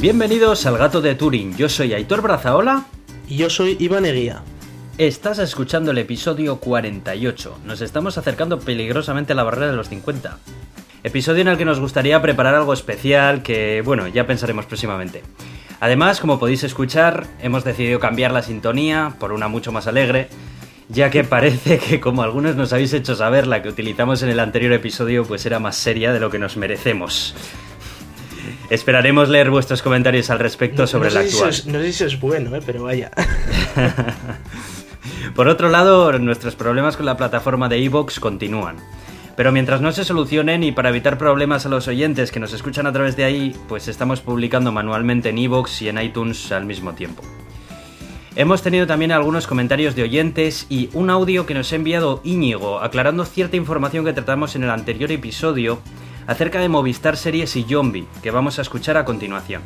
Bienvenidos al Gato de Turing. Yo soy Aitor Brazaola. Y yo soy Iván Eguía. Estás escuchando el episodio 48. Nos estamos acercando peligrosamente a la barrera de los 50. Episodio en el que nos gustaría preparar algo especial que, bueno, ya pensaremos próximamente. Además, como podéis escuchar, hemos decidido cambiar la sintonía por una mucho más alegre, ya que parece que como algunos nos habéis hecho saber, la que utilizamos en el anterior episodio pues era más seria de lo que nos merecemos. Esperaremos leer vuestros comentarios al respecto sobre no la sé si actual. es- no sé si es bueno, ¿eh? pero vaya. Por otro lado, nuestros problemas con la plataforma de Evox continúan. Pero mientras no se solucionen y para evitar problemas a los oyentes que nos escuchan a través de ahí, pues estamos publicando manualmente en Evox y en iTunes al mismo tiempo. Hemos tenido también algunos comentarios de oyentes y un audio que nos ha enviado Íñigo aclarando cierta información que tratamos en el anterior episodio acerca de Movistar Series y Zombie, que vamos a escuchar a continuación.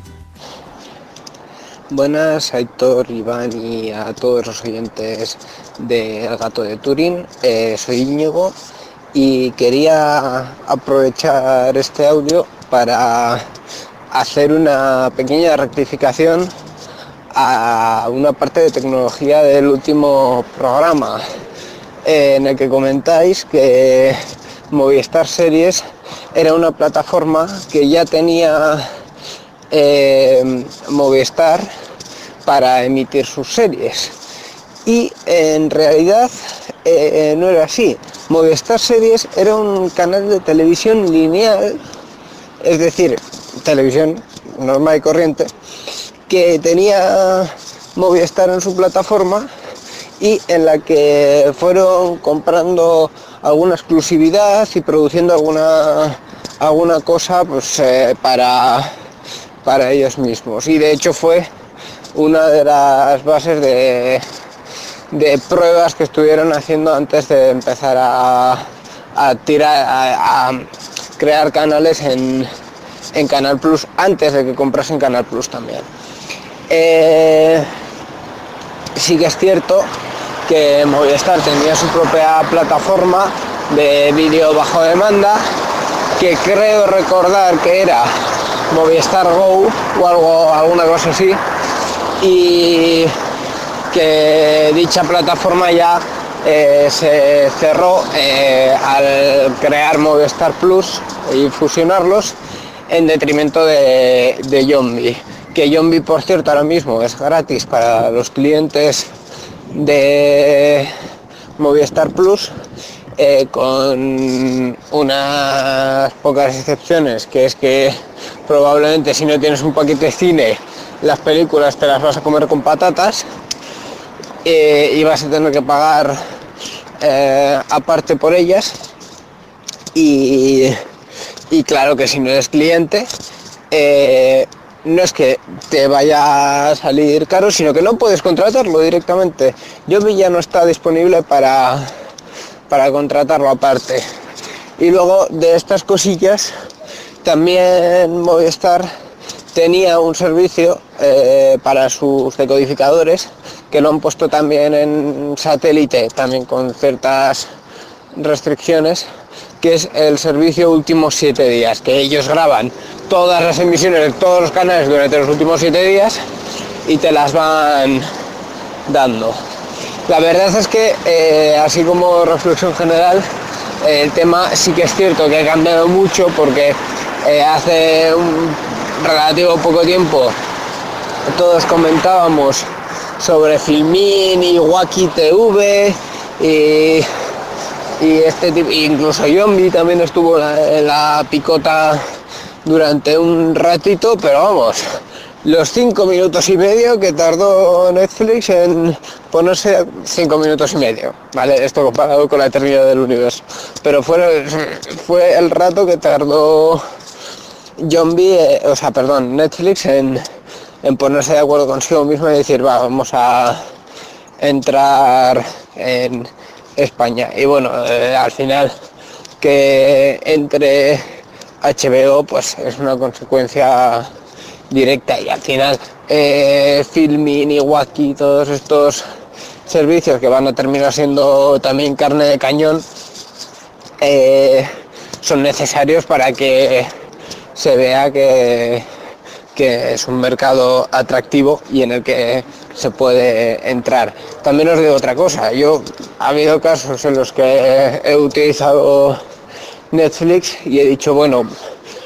Buenas, Aitor, Iván y a todos los oyentes de El Gato de Turín. Eh, soy Íñigo y quería aprovechar este audio para hacer una pequeña rectificación a una parte de tecnología del último programa eh, en el que comentáis que Movistar Series era una plataforma que ya tenía eh, Movistar para emitir sus series. Y en realidad eh, no era así. Movistar Series era un canal de televisión lineal, es decir, televisión normal y corriente, que tenía Movistar en su plataforma y en la que fueron comprando alguna exclusividad y produciendo alguna alguna cosa pues eh, para para ellos mismos. Y de hecho fue una de las bases de, de pruebas que estuvieron haciendo antes de empezar a, a tirar a, crear canales en, en Canal Plus antes de que comprasen Canal Plus también. Eh, sí que es cierto que Movistar tenía su propia plataforma de vídeo bajo demanda que creo recordar que era Movistar Go o algo, alguna cosa así y que dicha plataforma ya eh, se cerró eh, al crear Movistar Plus y fusionarlos en detrimento de, de Yombi que Yombi por cierto ahora mismo es gratis para los clientes de Movistar Plus eh, con unas pocas excepciones que es que probablemente si no tienes un paquete de cine las películas te las vas a comer con patatas eh, y vas a tener que pagar eh, aparte por ellas. Y, y claro que si no eres cliente no es que te vaya a salir caro, sino que no puedes contratarlo directamente. Yobi ya no está disponible para, para contratarlo aparte. Y luego de estas cosillas, también Movistar tenía un servicio eh, para sus decodificadores que lo han puesto también en satélite, también con ciertas restricciones, que es el servicio últimos siete días, que ellos graban todas las emisiones de todos los canales durante los últimos siete días y te las van dando. La verdad es que, eh, así como reflexión general, el tema sí que es cierto que ha cambiado mucho porque eh, hace un relativo poco tiempo todos comentábamos sobre Filmin y Wacky TV y, y este tipo, incluso Yombi también estuvo en la, picota durante un ratito, pero vamos, los cinco minutos y medio que tardó Netflix en ponerse cinco minutos y medio, ¿vale? Esto comparado con la eternidad del universo. Pero fue, fue el rato que tardó Zombie, eh, o sea, perdón, Netflix en, en ponerse de acuerdo consigo mismo y decir, va, vamos a entrar en España. Y bueno, eh, al final que entre HBO pues es una consecuencia directa y al final eh, Filmin y Wacky, todos estos servicios que van a terminar siendo también carne de cañón, eh, son necesarios para que se vea que, que es un mercado atractivo y en el que se puede entrar. También os digo otra cosa, yo ha habido casos en los que he utilizado Netflix y he dicho, bueno,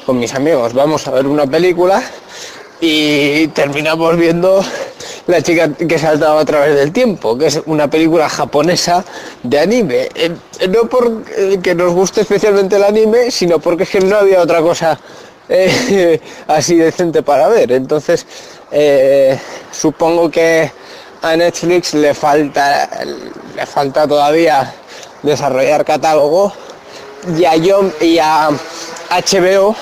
con mis amigos vamos a ver una película y terminamos viendo La chica que saltaba a través del tiempo, que es una película japonesa de anime. Eh, no porque nos guste especialmente el anime, sino porque es que no había otra cosa eh, así decente para ver. Entonces, eh, supongo que a Netflix le falta, le falta todavía desarrollar catálogo y a, y a HBO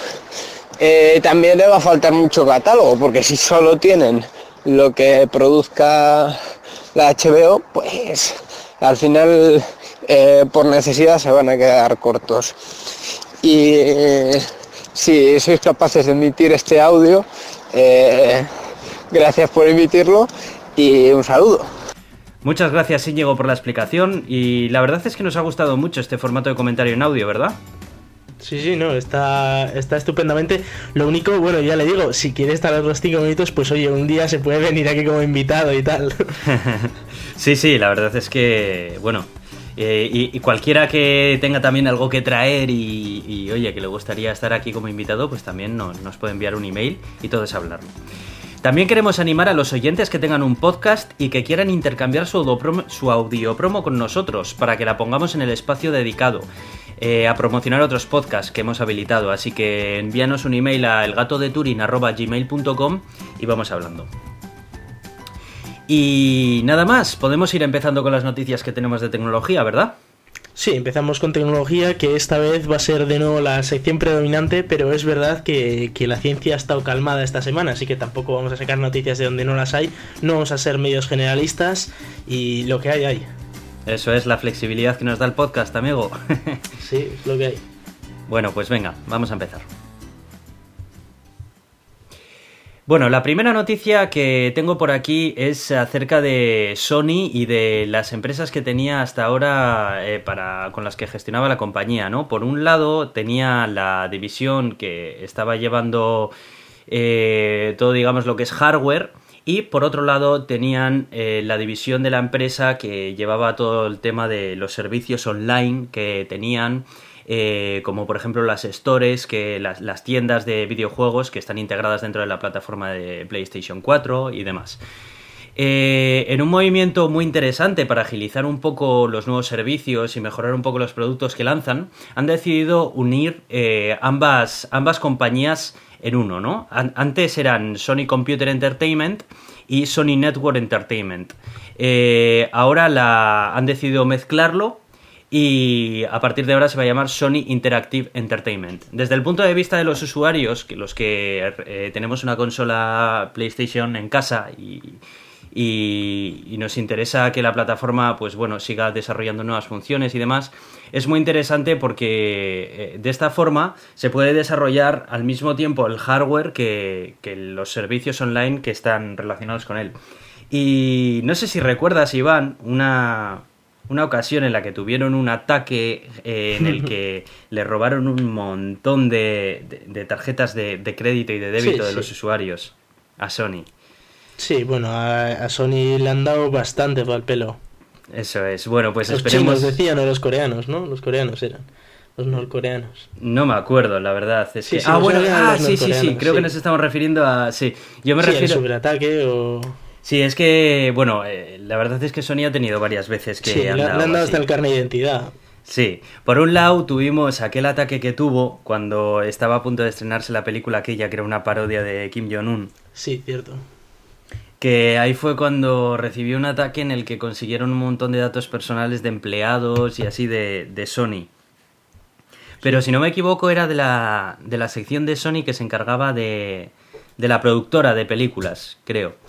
también le va a faltar mucho catálogo, porque si solo tienen lo que produzca la HBO, pues al final eh, por necesidad se van a quedar cortos. Y eh, si sois capaces de emitir este audio, eh, gracias por emitirlo y un saludo. Muchas gracias Íñigo por la explicación y la verdad es que nos ha gustado mucho este formato de comentario en audio, ¿verdad? Sí, sí, no, está, está estupendamente. Lo único, bueno, ya le digo, si quiere estar a los cinco minutos, pues oye, un día se puede venir aquí como invitado y tal. sí, sí, la verdad es que, bueno, eh, y, cualquiera que tenga también algo que traer y, oye, que le gustaría estar aquí como invitado, pues también nos puede enviar un email y todo es hablarlo. También queremos animar a los oyentes que tengan un podcast y que quieran intercambiar su audio promo con nosotros para que la pongamos en el espacio dedicado. Eh, a promocionar otros podcasts que hemos habilitado. Así que envíanos un email a elgatodeturin.gmail.com y vamos hablando. Y nada más, podemos ir empezando con las noticias que tenemos de tecnología, ¿verdad? Sí, empezamos con tecnología, que esta vez va a ser de nuevo la sección predominante, pero es verdad que, que, la ciencia ha estado calmada esta semana, así que tampoco vamos a sacar noticias de donde no las hay, no vamos a ser medios generalistas y lo que hay hay. Eso es la flexibilidad que nos da el podcast, amigo. sí, es lo que hay. Bueno, pues venga, vamos a empezar. Bueno, la primera noticia que tengo por aquí es acerca de Sony y de las empresas que tenía hasta ahora eh, para, con las que gestionaba la compañía, ¿no? Por un lado tenía la división que estaba llevando eh, todo, digamos, lo que es hardware, y por otro lado tenían eh, la división de la empresa que llevaba todo el tema de los servicios online que tenían, eh, como por ejemplo las stores, que las, tiendas de videojuegos que están integradas dentro de la plataforma de PlayStation 4 y demás. Eh, en un movimiento muy interesante para agilizar un poco los nuevos servicios y mejorar un poco los productos que lanzan, han decidido unir ambas, ambas compañías en uno, ¿no? Antes eran Sony Computer Entertainment y Sony Network Entertainment. Eh, ahora la, han decidido mezclarlo y a partir de ahora se va a llamar Sony Interactive Entertainment. Desde el punto de vista de los usuarios, que los que eh, tenemos una consola PlayStation en casa y, nos interesa que la plataforma pues bueno siga desarrollando nuevas funciones y demás es muy interesante porque eh, de esta forma se puede desarrollar al mismo tiempo el hardware que, los servicios online que están relacionados con él y no sé si recuerdas Iván una una ocasión en la que tuvieron un ataque eh, en el que le robaron un montón de, tarjetas de, crédito y de débito de los usuarios a Sony. Sí, bueno, a, Sony le han dado bastante para el pelo. Eso es. Bueno, pues los esperemos. Los decían, o los coreanos, ¿no? Los coreanos eran. Los norcoreanos. No me acuerdo, la verdad. ah, bueno, ah, sí, sí, sí. Creo que nos estamos refiriendo a. Sí, yo me refiero. El superataque o. Sí, es que, bueno, eh, la verdad es que Sony ha tenido varias veces que. Sí, han le, dado han dado hasta el carne de identidad. Sí, por un lado tuvimos aquel ataque que tuvo cuando estaba a punto de estrenarse la película aquella que era una parodia de Kim Jong-un. Sí, cierto que ahí fue cuando recibió un ataque en el que consiguieron un montón de datos personales de empleados y así de, Sony. Pero si no me equivoco era de la, de la sección de Sony que se encargaba de, de la productora de películas, creo.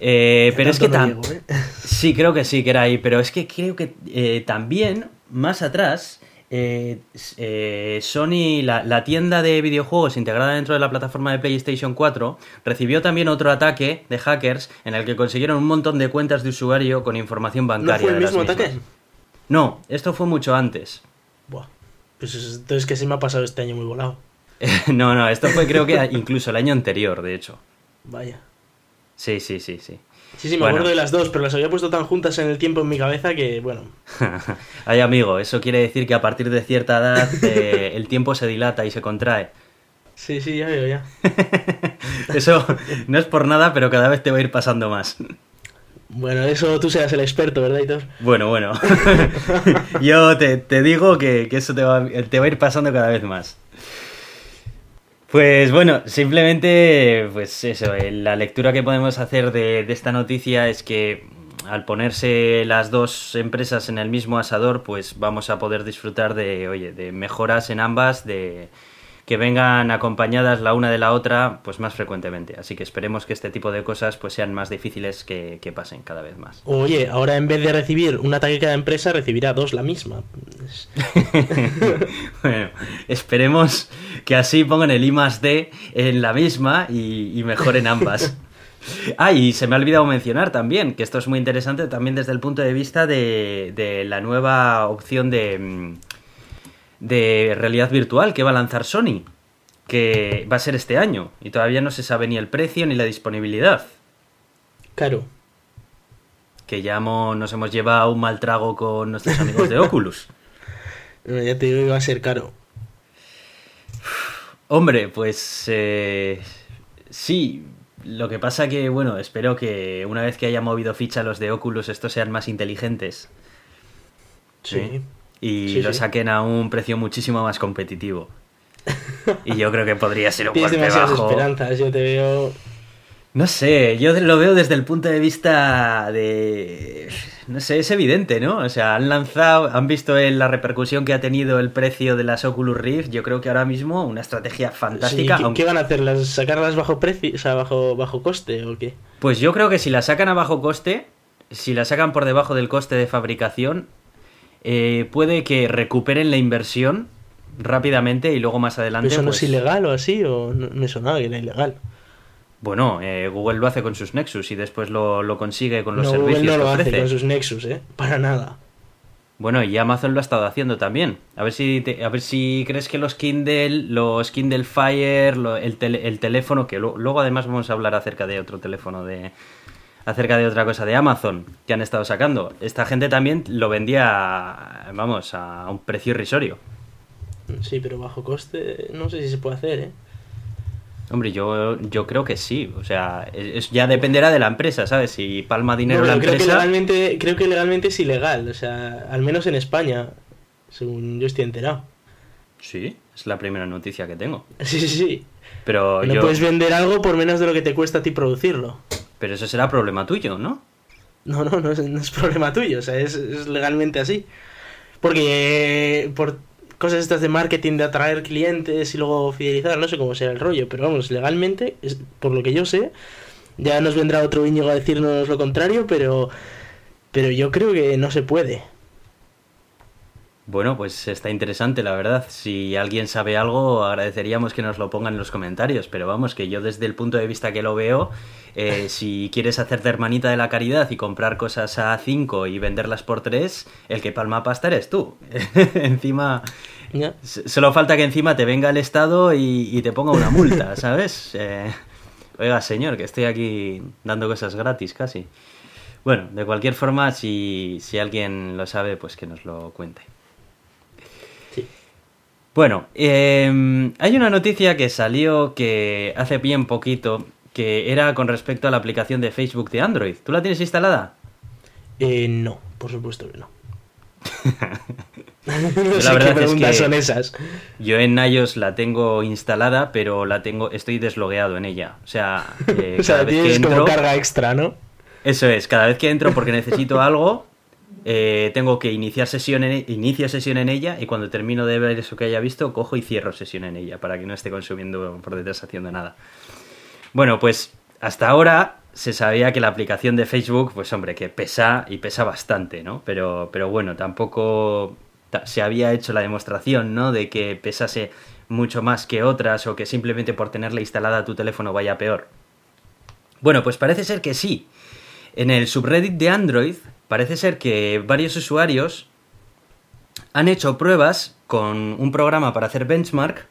Eh, pero es que también... ¿eh? Sí, creo que sí, que era ahí. Pero es que creo que eh, también, más atrás, eh, eh, Sony, la, tienda de videojuegos integrada dentro de la plataforma de PlayStation 4, recibió también otro ataque de hackers en el que consiguieron un montón de cuentas de usuario con información bancaria. ¿No fue el mismo ataque? No, esto fue mucho antes. Buah. Pues entonces que se me ha pasado este año muy volado. no, no, esto fue creo que incluso el año anterior, de hecho. Vaya. Sí, sí, sí, sí. Sí, sí, me Bueno. acuerdo de las dos, pero las había puesto tan juntas en el tiempo en mi cabeza que, bueno. Ay, amigo, eso quiere decir que a partir de cierta edad eh, el tiempo se dilata y se contrae. Sí, sí, ya veo, ya. Eso no es por nada, pero cada vez te va a ir pasando más. Bueno, eso tú seas el experto, ¿verdad, Hitor? Bueno, bueno. Yo te, te digo que, que eso te va, te va a ir pasando cada vez más. Pues bueno, simplemente, pues eso, eh, la lectura que podemos hacer de, de esta noticia es que al ponerse las dos empresas en el mismo asador, pues vamos a poder disfrutar de, oye, de mejoras en ambas, de que vengan acompañadas la una de la otra, pues más frecuentemente. Así que esperemos que este tipo de cosas pues sean más difíciles que, que pasen cada vez más. Oye, ahora en vez de recibir un ataque cada empresa, recibirá dos la misma. Bueno, esperemos que así pongan el I más D en la misma y, y mejoren ambas. Ah, y se me ha olvidado mencionar también, que esto es muy interesante también desde el punto de vista de, de la nueva opción de, mm, de realidad virtual que va a lanzar Sony, que va a ser este año, y todavía no se sabe ni el precio ni la disponibilidad. Claro. Que ya hemos- nos hemos llevado un mal trago con nuestros amigos de Oculus. Eh, Ya te digo que va a ser caro. Hombre, pues eh, sí. Lo que pasa que, bueno, espero que una vez que haya movido ficha los de Oculus, estos sean más inteligentes Sí. Y Sí, lo sí. saquen a un precio muchísimo más competitivo. Y yo creo que podría ser un Tienes golpe demasiadas bajo. esperanzas, yo te veo. No sé, yo lo veo desde el punto de vista de... No sé, es evidente, ¿no? O sea, han lanzado, han visto la repercusión que ha tenido el precio de las Oculus Rift. Yo creo que ahora mismo una estrategia Sí, fantástica. ¿qué, aunque- qué van a hacer? ¿Las, ¿Sacarlas bajo precio? O sea, bajo, bajo coste o qué? Pues yo creo que si la sacan a bajo coste, si la sacan por debajo del coste de fabricación, eh, puede que recuperen la inversión rápidamente y luego más adelante. ¿Eso no pues, es ilegal o así? ¿O no, me sonaba que era ilegal? Bueno, eh, Google lo hace con sus Nexus y después lo, lo consigue con los no, servicios Google no que lo hace con sus Nexus, ¿eh? Para nada. Bueno, y Amazon lo ha estado haciendo también. A ver si, te- a ver si crees que los Kindle, los Kindle Fire, lo- el, tele- el teléfono, que lo- luego además vamos a hablar acerca de otro teléfono de acerca de otra cosa de Amazon que han estado sacando. Esta gente también lo vendía, vamos, a un precio irrisorio. Sí, pero bajo coste no sé si se puede hacer, ¿eh? Hombre, yo, yo creo que sí. O sea, es- ya dependerá de la empresa, ¿sabes? Si palma dinero No, la creo, que legalmente, creo que legalmente es ilegal, o sea, al menos en España, según yo estoy enterado. Sí, es la primera noticia que tengo. Sí, sí, sí. Pero No yo. puedes vender algo por menos de lo que te cuesta a ti producirlo. Pero eso será problema tuyo, ¿no? No, no, no es, no es problema tuyo, o sea, es, legalmente así. Porque por cosas estas de marketing, de atraer clientes y luego fidelizar, no sé cómo será el rollo, pero vamos, legalmente, por lo que yo sé, ya nos vendrá otro Íñigo a decirnos lo contrario, pero, pero yo creo que no se puede. Bueno, pues está interesante, la verdad. Si alguien sabe algo, agradeceríamos que nos lo pongan en los comentarios. Pero vamos, que yo desde el punto de vista que lo veo, eh, si quieres hacerte hermanita de la caridad y comprar cosas a 5 y venderlas por 3, el que palma pasta eres tú. encima, solo falta que encima te venga el Estado y, y te ponga una multa, ¿sabes? Eh, oiga, señor, que estoy aquí dando cosas gratis casi. Bueno, de cualquier forma, si, si alguien lo sabe, pues que nos lo cuente. Bueno, eh, hay una noticia que salió que hace bien poquito, que era con respecto a la aplicación de Facebook de Android. ¿Tú la tienes instalada? Eh, no, por supuesto que no. no sé verdad qué es preguntas que- son esas. Yo en iOS la tengo instalada, pero la tengo, estoy deslogueado en ella. O sea, eh, o sea, cada vez que tienes como entro, carga extra, ¿no? eso es, cada vez que entro porque necesito algo, eh, tengo que iniciar sesión en, e- inicio sesión en ella y cuando termino de ver eso que haya visto, cojo y cierro sesión en ella para que no esté consumiendo por detrás haciendo nada. Bueno, pues hasta ahora se sabía que la aplicación de Facebook, pues hombre, que pesa y pesa bastante, ¿no? Pero, pero bueno, tampoco ta- se había hecho la demostración, ¿no? De que pesase mucho más que otras o que simplemente por tenerla instalada a tu teléfono vaya peor. Bueno, pues parece ser que sí. En el subreddit de Android parece ser que varios usuarios han hecho pruebas con un programa para hacer benchmark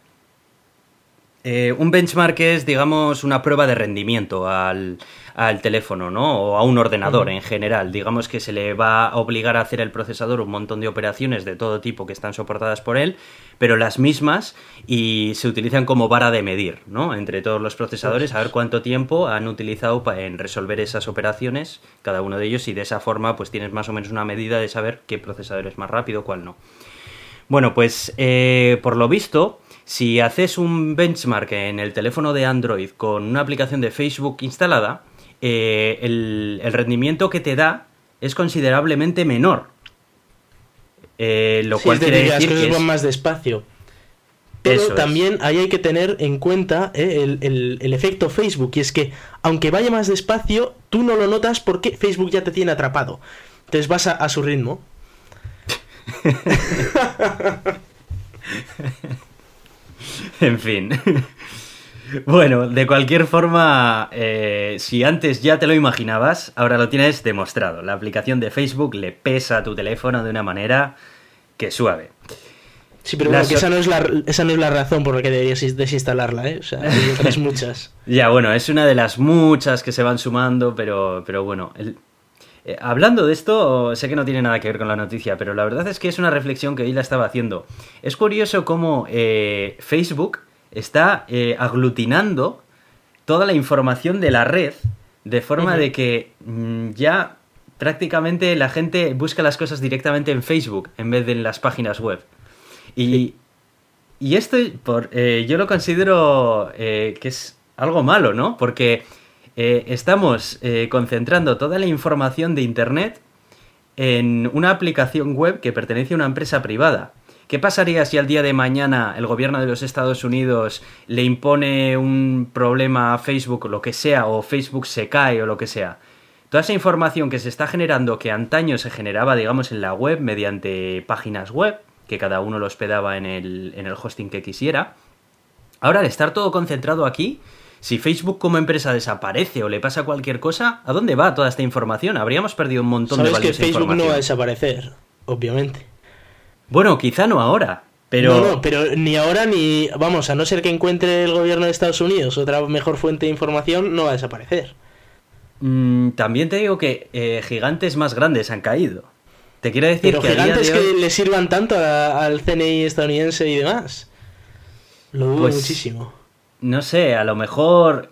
Eh, un benchmark es, digamos, una prueba de rendimiento al, al teléfono, ¿no? O a un ordenador en general. Digamos que se le va a obligar a hacer el procesador un montón de operaciones de todo tipo que están soportadas por él, pero las mismas y se utilizan como vara de medir, ¿no? Entre todos los procesadores, a ver cuánto tiempo han utilizado en resolver esas operaciones, cada uno de ellos, y de esa forma, pues tienes más o menos una medida de saber qué procesador es más rápido, cuál no. Bueno, pues eh, por lo visto, si haces un benchmark en el teléfono de Android con una aplicación de Facebook instalada, eh, el, rendimiento que te da es considerablemente menor. Eh, lo cual quiere decir que van más despacio. Pero también ahí hay que tener en cuenta eh, el, efecto Facebook, y es que aunque vaya más despacio, tú no lo notas porque Facebook ya te tiene atrapado. Entonces vas a su ritmo. en fin. Bueno, de cualquier forma, eh, si antes ya te lo imaginabas, ahora lo tienes demostrado. La aplicación de Facebook le pesa a tu teléfono de una manera que suave. Sí, pero esa, no es la, esa no es la razón por la que deberías desinstalarla, ¿eh? O sea, hay otras muchas. ya, bueno, es una de las muchas que se van sumando, pero, pero bueno. Eh, hablando de esto, sé que no tiene nada que ver con la noticia, pero la verdad es que es una reflexión que hoy la estaba haciendo. Es curioso cómo eh, Facebook está eh, aglutinando toda la información de la red de forma de que mm, ya prácticamente la gente busca las cosas directamente en Facebook en vez de en las páginas web. Y, y esto por, eh, yo lo considero eh, que es algo malo, ¿no? Porque estamos concentrando toda la información de Internet en una aplicación web que pertenece a una empresa privada. ¿Qué pasaría si al día de mañana el gobierno de los Estados Unidos le impone un problema a Facebook o lo que sea, o Facebook se cae o lo que sea? Toda esa información que se está generando, que antaño se generaba, digamos, en la web mediante páginas web, que cada uno lo hospedaba en el, en el hosting que quisiera, ahora al estar todo concentrado aquí, si Facebook como empresa desaparece o le pasa cualquier cosa, ¿a dónde va toda esta información? Habríamos perdido un montón de valiosa que Facebook no va a desaparecer, obviamente. Bueno, quizá no ahora, pero... No, no, pero ni ahora ni... Vamos, a no ser que encuentre el gobierno de Estados Unidos otra mejor fuente de información, no va a desaparecer. Mm, también te digo que eh, gigantes más grandes han caído. Te quiero decir pero que... gigantes que le sirvan tanto al CNI estadounidense y demás. Lo dudo pues, muchísimo. No sé, a lo mejor...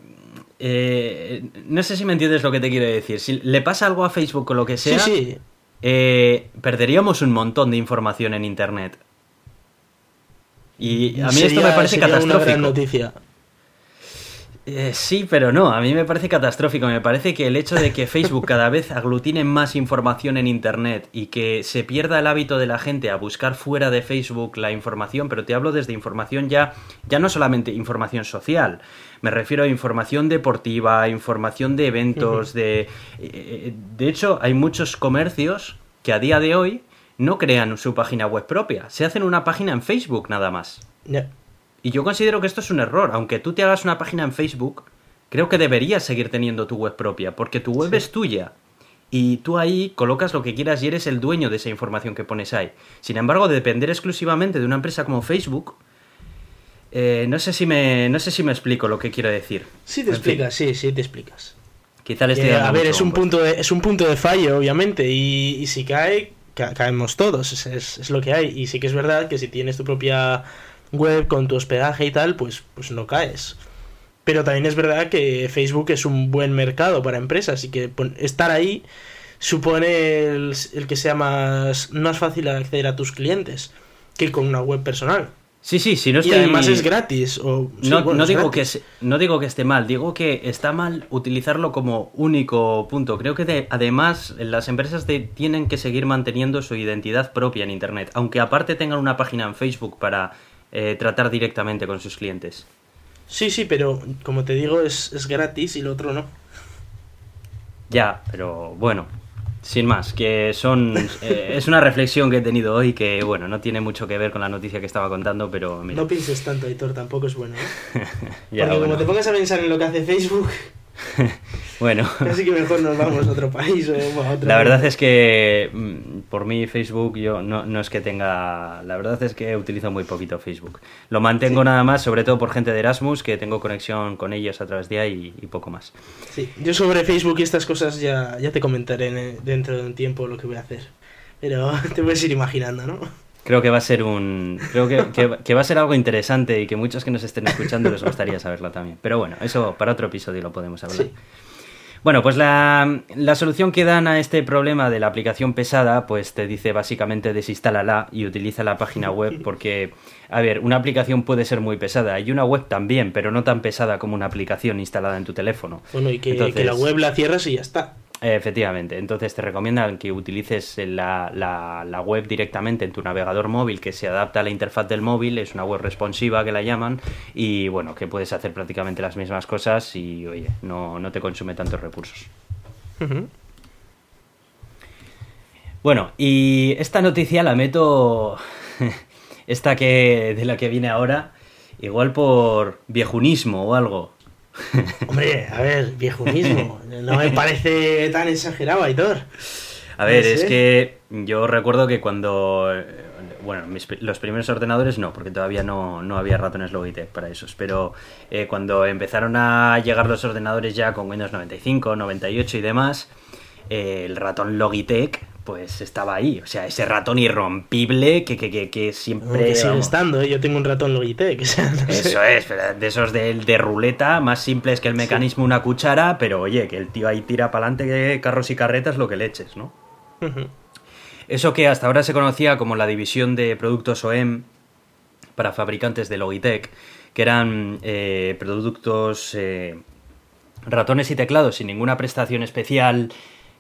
Eh, no sé si me entiendes lo que te quiero decir. Si le pasa algo a Facebook o lo que sea... Sí, sí. Eh, perderíamos un montón de información en Internet. Y a mí esto me parece catastrófico. noticia. Eh, sí, pero no, a mí me parece catastrófico. Me parece que el hecho de que Facebook cada vez aglutine más información en Internet y que se pierda el hábito de la gente a buscar fuera de Facebook la información, pero te hablo desde información ya, ya no solamente información social, me refiero a información deportiva, información de eventos, de... Eh, de hecho, hay muchos comercios que a día de hoy no crean su página web propia, se hacen una página en Facebook nada más. Y yo considero que esto es un error, aunque tú te hagas una página en Facebook, creo que deberías seguir teniendo tu web propia, porque tu web es tuya. Y tú ahí colocas lo que quieras y eres el dueño de esa información que pones ahí. Sin embargo, depender exclusivamente de una empresa como Facebook, eh, no, sé si me, no sé si me explico lo que quiero decir. Sí te explicas, sí, sí te explicas. Quizá le estoy eh, A ver, es un, punto de, es un punto de fallo, obviamente, y, si cae, caemos todos, es, es, lo que hay. Y sí que es verdad que si tienes tu propia web con tu hospedaje y tal, pues, pues no caes. Pero también es verdad que Facebook es un buen mercado para empresas y que estar ahí supone el, el que sea más, más fácil acceder a tus clientes que con una web personal. Sí, sí, si no Y además es gratis. O... no, digo Que, no digo que esté mal, digo que está mal utilizarlo como único punto. Creo que además las empresas tienen que seguir manteniendo su identidad propia en Internet, aunque aparte tengan una página en Facebook para eh, tratar directamente con sus clientes. Sí, sí, pero como te digo, es, es gratis y lo otro no. Ya, pero bueno, sin más, que son eh, es una reflexión que he tenido hoy que, bueno, no tiene mucho que ver con la noticia que estaba contando, pero... No pienses tanto, Aitor, tampoco es bueno, ¿eh? Porque como te pongas a pensar en lo que hace Facebook... Bueno. Así que mejor nos vamos a otro país o a otro La verdad es que mm, por mí Facebook yo no, no es que tenga... La verdad es que utilizo muy poquito Facebook. Lo mantengo nada más, sobre todo por gente de Erasmus, que tengo conexión con ellos a través de ahí y, poco más. Sí, yo sobre Facebook y estas cosas ya, ya te comentaré en- dentro de un tiempo lo que voy a hacer. Pero te puedes ir imaginando, ¿no? Creo que va a ser un... Creo que, que- que va a ser algo interesante y que muchos que nos estén escuchando les gustaría saberlo también. Pero bueno, eso para otro episodio lo podemos hablar. Sí. Bueno, pues la, la solución que dan a este problema de la aplicación pesada, pues te dice básicamente desinstálala y utiliza la página web porque, a ver, una aplicación puede ser muy pesada y una web también, pero no tan pesada como una aplicación instalada en tu teléfono. Bueno, y que, Entonces- que la web la cierras y ya está. Efectivamente, entonces te recomiendan que utilices la, la- la web directamente en tu navegador móvil que se adapta a la interfaz del móvil, es una web responsiva que la llaman y bueno, que puedes hacer prácticamente las mismas cosas y oye, no, no te consume tantos recursos. Bueno, y esta noticia la meto, esta que de la que viene ahora, igual por viejunismo o algo. Hombre, a ver, viejunismo. No me parece tan exagerado, Aitor. A ver, No es que yo recuerdo que cuando... eh, Bueno, mis los primeros ordenadores no, porque todavía no, no había ratones Logitech para esos, pero eh, cuando empezaron a llegar los ordenadores ya con Windows 95, 98 y demás, eh, el ratón Logitech pues estaba ahí, o sea, ese ratón irrompible que, que, que, que siempre... que sigue vamos, estando, ¿eh? yo tengo un ratón Logitech. O sea, no sé. Eso es, de esos de, de ruleta, más simples que el mecanismo una cuchara, pero oye, que el tío ahí tira para adelante carros y carretas lo que le eches, ¿no? Eso que hasta ahora se conocía como la división de productos OEM para fabricantes de Logitech, que eran eh, productos eh, ratones y teclados sin ninguna prestación especial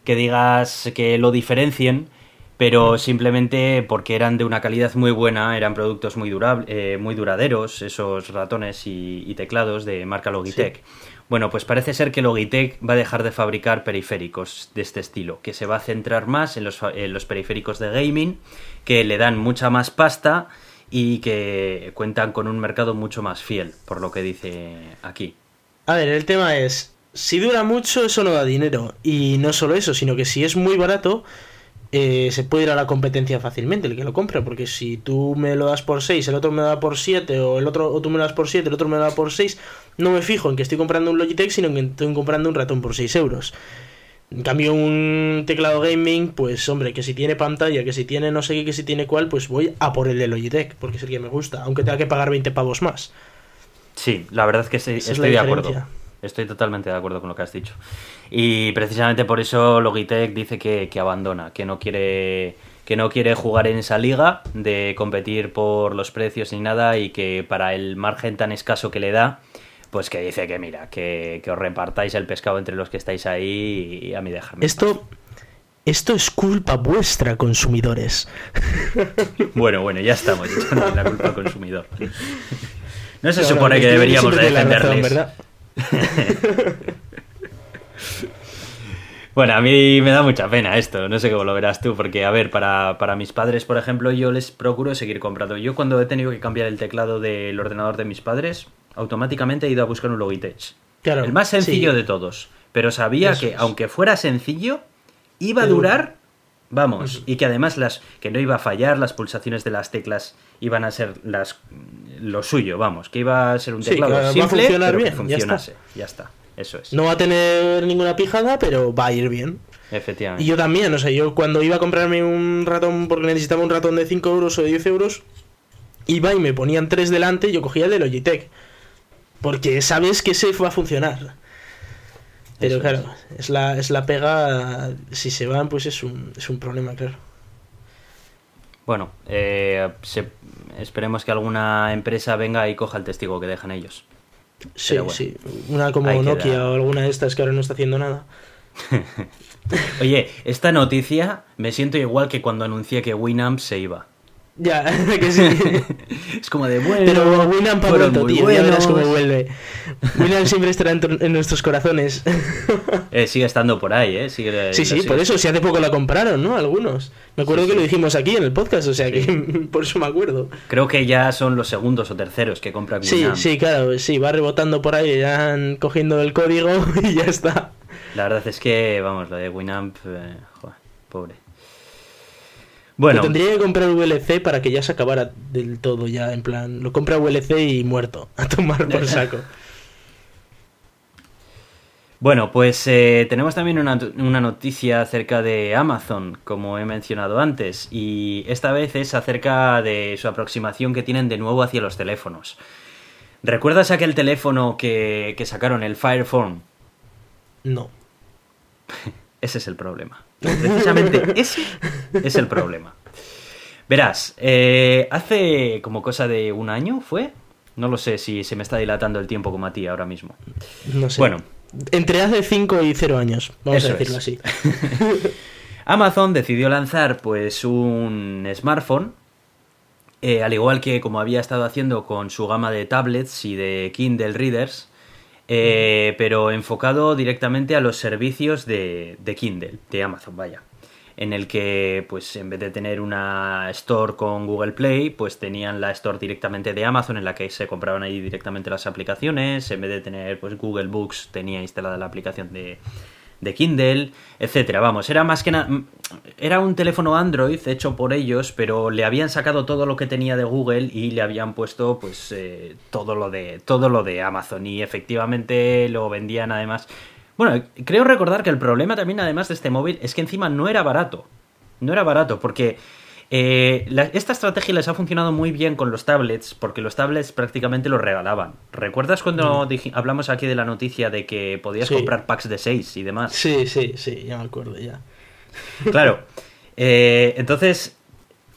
que digas que lo diferencien, pero simplemente porque eran de una calidad muy buena, eran productos muy, eh, muy duraderos, esos ratones y, y teclados de marca Logitech. Bueno, pues parece ser que Logitech va a dejar de fabricar periféricos de este estilo, que se va a centrar más en los, en los periféricos de gaming, que le dan mucha más pasta y que cuentan con un mercado mucho más fiel, por lo que dice aquí. A ver, el tema es, si dura mucho, eso no da dinero. Y no solo eso, sino que si es muy barato, eh, se puede ir a la competencia fácilmente el que lo compra. Porque si tú me lo das por 6, el otro me lo da por 7, o el otro o tú me lo das por 7, el otro me lo da por 6, no me fijo en que estoy comprando un Logitech, sino en que estoy comprando un ratón por 6 euros. En cambio, un teclado gaming, pues hombre, que si tiene pantalla, que si tiene no sé qué, que si tiene cuál, pues voy a por el de Logitech, porque es el que me gusta, aunque tenga que pagar 20 pavos más. Sí, la verdad es que sí, Esa es estoy de acuerdo. Estoy totalmente de acuerdo con lo que has dicho. Y precisamente por eso Logitech dice que, que abandona, que no quiere que no quiere jugar en esa liga de competir por los precios ni nada y que para el margen tan escaso que le da, pues que dice que mira, que, que os repartáis el pescado entre los que estáis ahí y a mí dejarme. Esto, esto es culpa vuestra, consumidores. Bueno, bueno, ya estamos echando la culpa al consumidor. No se No, supone que deberíamos de razón, defenderles. Bueno, a mí me da mucha pena esto, no sé cómo lo verás tú, porque a ver, para, para mis padres, por ejemplo, yo les procuro seguir comprando. Yo cuando he tenido que cambiar el teclado del ordenador de mis padres, automáticamente he ido a buscar un Logitech. Claro, el más sencillo sí. de todos. Pero sabía Eso que, es. aunque fuera sencillo, iba a Te vamos, y que además las que no iba a fallar, las pulsaciones de las teclas iban a ser las lo suyo, vamos, que iba a ser un Sí, teclado que va a simple, funcionar pero que bien, ya está. funcionase. Ya está, eso es. No va a tener ninguna pijada, pero va a ir bien. Efectivamente. Y yo también, o sea, yo cuando iba a comprarme un ratón porque necesitaba un ratón de 5 euros o de 10 euros, iba y me ponían tres delante y yo cogía el de Logitech. Porque sabes que ese va a funcionar. Pero Eso claro, es la, es la pega, si se van, pues es un, es un problema, claro. Bueno, eh, se- esperemos que alguna empresa venga y coja el testigo que dejan ellos. Sí, bueno, sí. Una como queda. Nokia o alguna de estas que ahora no está haciendo nada. Oye, esta noticia me siento igual que cuando anuncié que Winamp se iba. Ya, que sí. Es como de bueno. Pero Winamp ha fueron vuelto, muy tío. Ya verás cómo buenos. vuelve. Winamp siempre estará en, tu- en nuestros corazones. Eh, sigue estando por ahí, ¿eh? Sigue, Sí, sí, sigue- por eso, si hace poco la compraron, ¿no? Algunos. Me acuerdo Sí, que sí. lo dijimos aquí en el podcast, o sea que por eso me acuerdo. Creo que ya son los segundos o terceros que compra Sí, Winamp. sí, claro, sí, va rebotando por ahí, ya cogiendo el código y ya está. La verdad es que, vamos, lo de Winamp, eh, joder, pobre. Bueno, Yo tendría que comprar VLC para que ya se acabara del todo, ya en plan, lo compra VLC y muerto, a tomar por saco. Bueno, pues eh, tenemos también una, una noticia acerca de Amazon, como he mencionado antes, y esta vez es acerca de su aproximación que tienen de nuevo hacia los teléfonos. ¿Recuerdas aquel teléfono que, que sacaron, el Fire Phone? No. Ese es el problema. Precisamente ese es el problema. Verás, eh, hace como cosa de un año, ¿fue? No lo sé si se me está dilatando el tiempo como a ti ahora mismo. No sé. Bueno, Entre hace 5 y 0 años, vamos a decirlo es. así. Amazon decidió lanzar pues un smartphone, eh, al igual que como había estado haciendo con su gama de tablets y de Kindle Readers, eh, pero enfocado directamente a los servicios de, de Kindle, de Amazon, vaya. En el que, pues, en vez de tener una store con Google Play, pues tenían la store directamente de Amazon, en la que se compraban ahí directamente las aplicaciones. En vez de tener, pues, Google Books, tenía instalada la aplicación de, de Kindle, etcétera. Vamos, era más que nada. Era un teléfono Android hecho por ellos, pero le habían sacado todo lo que tenía de Google y le habían puesto, pues, eh, todo lo de. todo lo de Amazon. Y efectivamente lo vendían además. Bueno, creo recordar que el problema también, además de este móvil, es que encima no era barato. No era barato, porque. Eh, la- esta estrategia les ha funcionado muy bien con los tablets, porque los tablets prácticamente los regalaban. ¿Recuerdas cuando dij- hablamos aquí de la noticia de que podías Sí. comprar packs de 6 y demás? Sí, sí, sí, ya me acuerdo ya. Claro. Eh, entonces,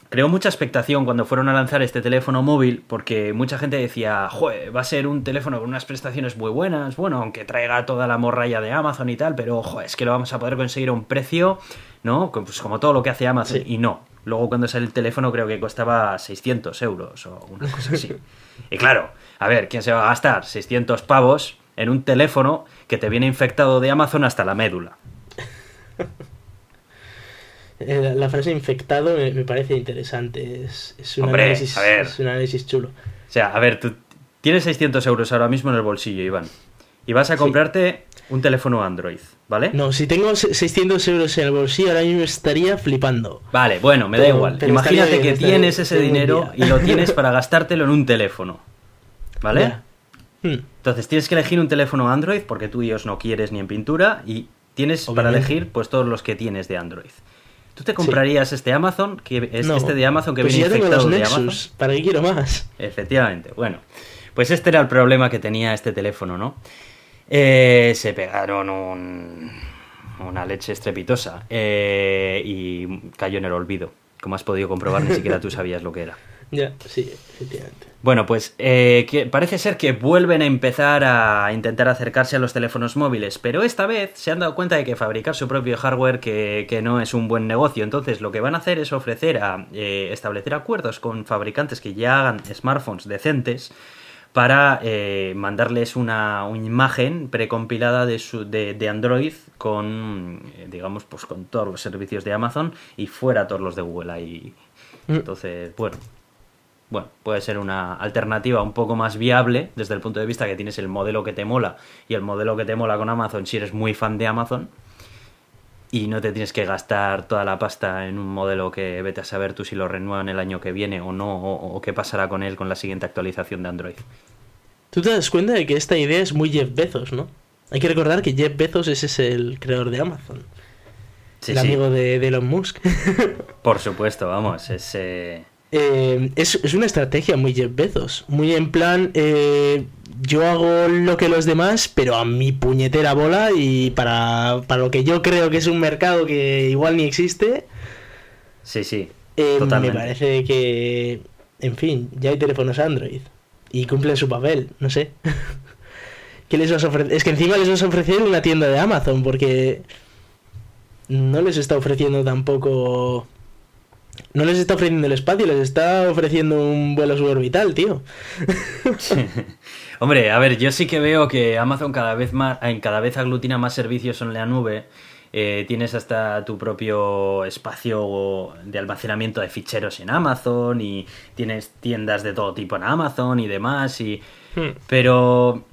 creó mucha expectación cuando fueron a lanzar este teléfono móvil, porque mucha gente decía, Joder, va a ser un teléfono con unas prestaciones muy buenas, bueno, aunque traiga toda la morralla de Amazon y tal, pero joder, es que lo vamos a poder conseguir a un precio, ¿no? Pues como todo lo que hace Amazon, Sí. y no. Luego cuando sale el teléfono creo que costaba 600 euros o una cosa así. y claro, a ver, ¿quién se va a gastar 600 pavos en un teléfono que te viene infectado de Amazon hasta la médula? Eh, La, frase infectado me, parece interesante. Es, es un Hombre, análisis, es un análisis chulo. O sea, a ver, tú tienes 600 euros ahora mismo en el bolsillo, Iván. Y vas a Sí. comprarte un teléfono Android, ¿vale? No, si tengo se- 600 euros en el bolsillo, ahora mismo estaría flipando. Vale, bueno, me da Pero- igual. pero Imagínate que tienes bien, ese dinero y lo tienes para gastártelo en un teléfono. ¿Vale? Hmm, Entonces tienes que elegir un teléfono Android porque tú iOS no quieres ni en pintura y tienes para elegir pues todos los que tienes de Android. ¿Tú te comprarías este Amazon, que es no. este de Amazon que Pues viene ya tengo infectado los de Nexus, Amazon? ¿Para qué quiero más? Efectivamente, bueno. Pues este era el problema que tenía este teléfono, ¿no? Eh, se pegaron un- una leche estrepitosa eh, y cayó en el olvido. Como has podido comprobar, ni siquiera tú sabías lo que era. Ya, sí, efectivamente. Bueno, pues eh, que parece ser que vuelven a empezar a intentar acercarse a los teléfonos móviles, pero esta vez se han dado cuenta de que fabricar su propio hardware que, que no es un buen negocio. Entonces lo que van a hacer es ofrecer a eh, establecer acuerdos con fabricantes que ya hagan smartphones decentes para eh, mandarles una, una imagen precompilada de, su, de, de Android con, eh, digamos, pues con todos los servicios de Amazon y fuera todos los de Google ahí. Mm. Entonces, bueno, bueno, puede ser una alternativa un poco más viable desde el punto de vista que tienes el modelo que te mola y el modelo que te mola con Amazon si eres muy fan de Amazon y no te tienes que gastar toda la pasta en un modelo que vete a saber tú si lo renuevan el año que viene o no o, o qué pasará con él con la siguiente actualización de Android. Tú te das cuenta de que esta idea es muy Jeff Bezos, ¿no? Hay que recordar que Jeff Bezos ese es el creador de Amazon. Sí, el sí, amigo de, de Elon Musk. por supuesto, vamos, es... eh, Eh, es, es una estrategia muy Jeff Bezos. Muy en plan, eh, yo hago lo que los demás, pero a mi puñetera bola y para, para lo que yo creo que es un mercado que igual ni existe, Sí, sí, eh, me parece que, en fin, ya hay teléfonos Android y cumplen su papel, no sé. ¿Qué les vas a ofrecer? Es que encima les vas a ofrecer una tienda de Amazon porque no les está ofreciendo tampoco... No les está ofreciendo el espacio, les está ofreciendo un vuelo suborbital, tío. Hombre, a ver, yo sí que veo que Amazon cada vez más, en cada vez aglutina más servicios en la nube. Eh, tienes hasta tu propio espacio de almacenamiento de ficheros en Amazon y tienes tiendas de todo tipo en Amazon y demás. Y... Hmm. Pero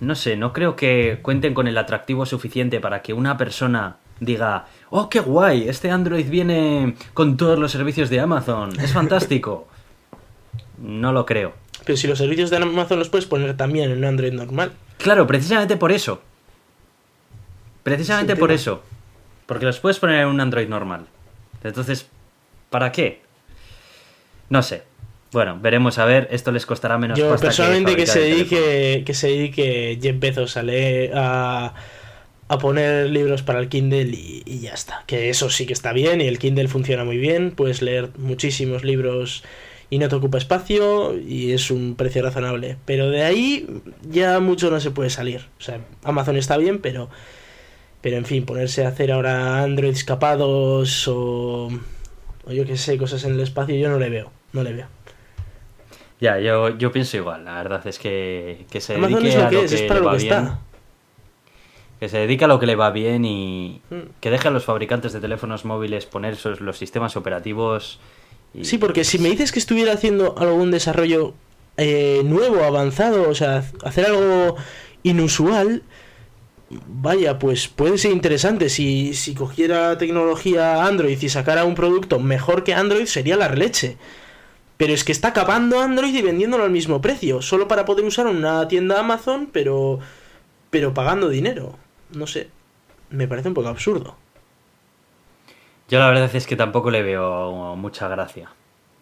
no sé, no creo que cuenten con el atractivo suficiente para que una persona diga, oh, qué guay, este Android viene con todos los servicios de Amazon, es fantástico. no lo creo. Pero si los servicios de Amazon los puedes poner también en un Android normal. Claro, precisamente por eso. Precisamente por eso. Porque los puedes poner en un Android normal. Entonces, ¿para qué? No sé. Bueno, veremos a ver. Esto les costará menos Yo pasta personalmente que, fabricar se dedique que se dedique Jeff Bezos a leer a, a poner libros para el Kindle y, y ya está. Que eso sí que está bien y el Kindle funciona muy bien. Puedes leer muchísimos libros y no te ocupa espacio y es un precio razonable. Pero de ahí ya mucho no se puede salir. O sea, Amazon está bien, pero pero en fin, ponerse a hacer ahora Androids capados o, o yo que sé, cosas en el espacio, yo no le veo, no le veo. Ya, yo, yo pienso igual. La verdad es que, que se Amazon dedique es lo a que es, que es para lo que bien. Que se dedique a lo que le va bien y Mm. que deje a los fabricantes de teléfonos móviles poner esos- los sistemas operativos. y- Sí, porque si me dices que estuviera haciendo algún desarrollo eh, nuevo, avanzado, o sea, hacer algo inusual, vaya, pues puede ser interesante. Si, si cogiera tecnología Android y sacara un producto mejor que Android, sería la leche. Pero es que está acabando Android y vendiéndolo al mismo precio, solo para poder usar una tienda Amazon, pero, pero pagando dinero. No sé, me parece un poco absurdo. Yo la verdad es que tampoco le veo mucha gracia.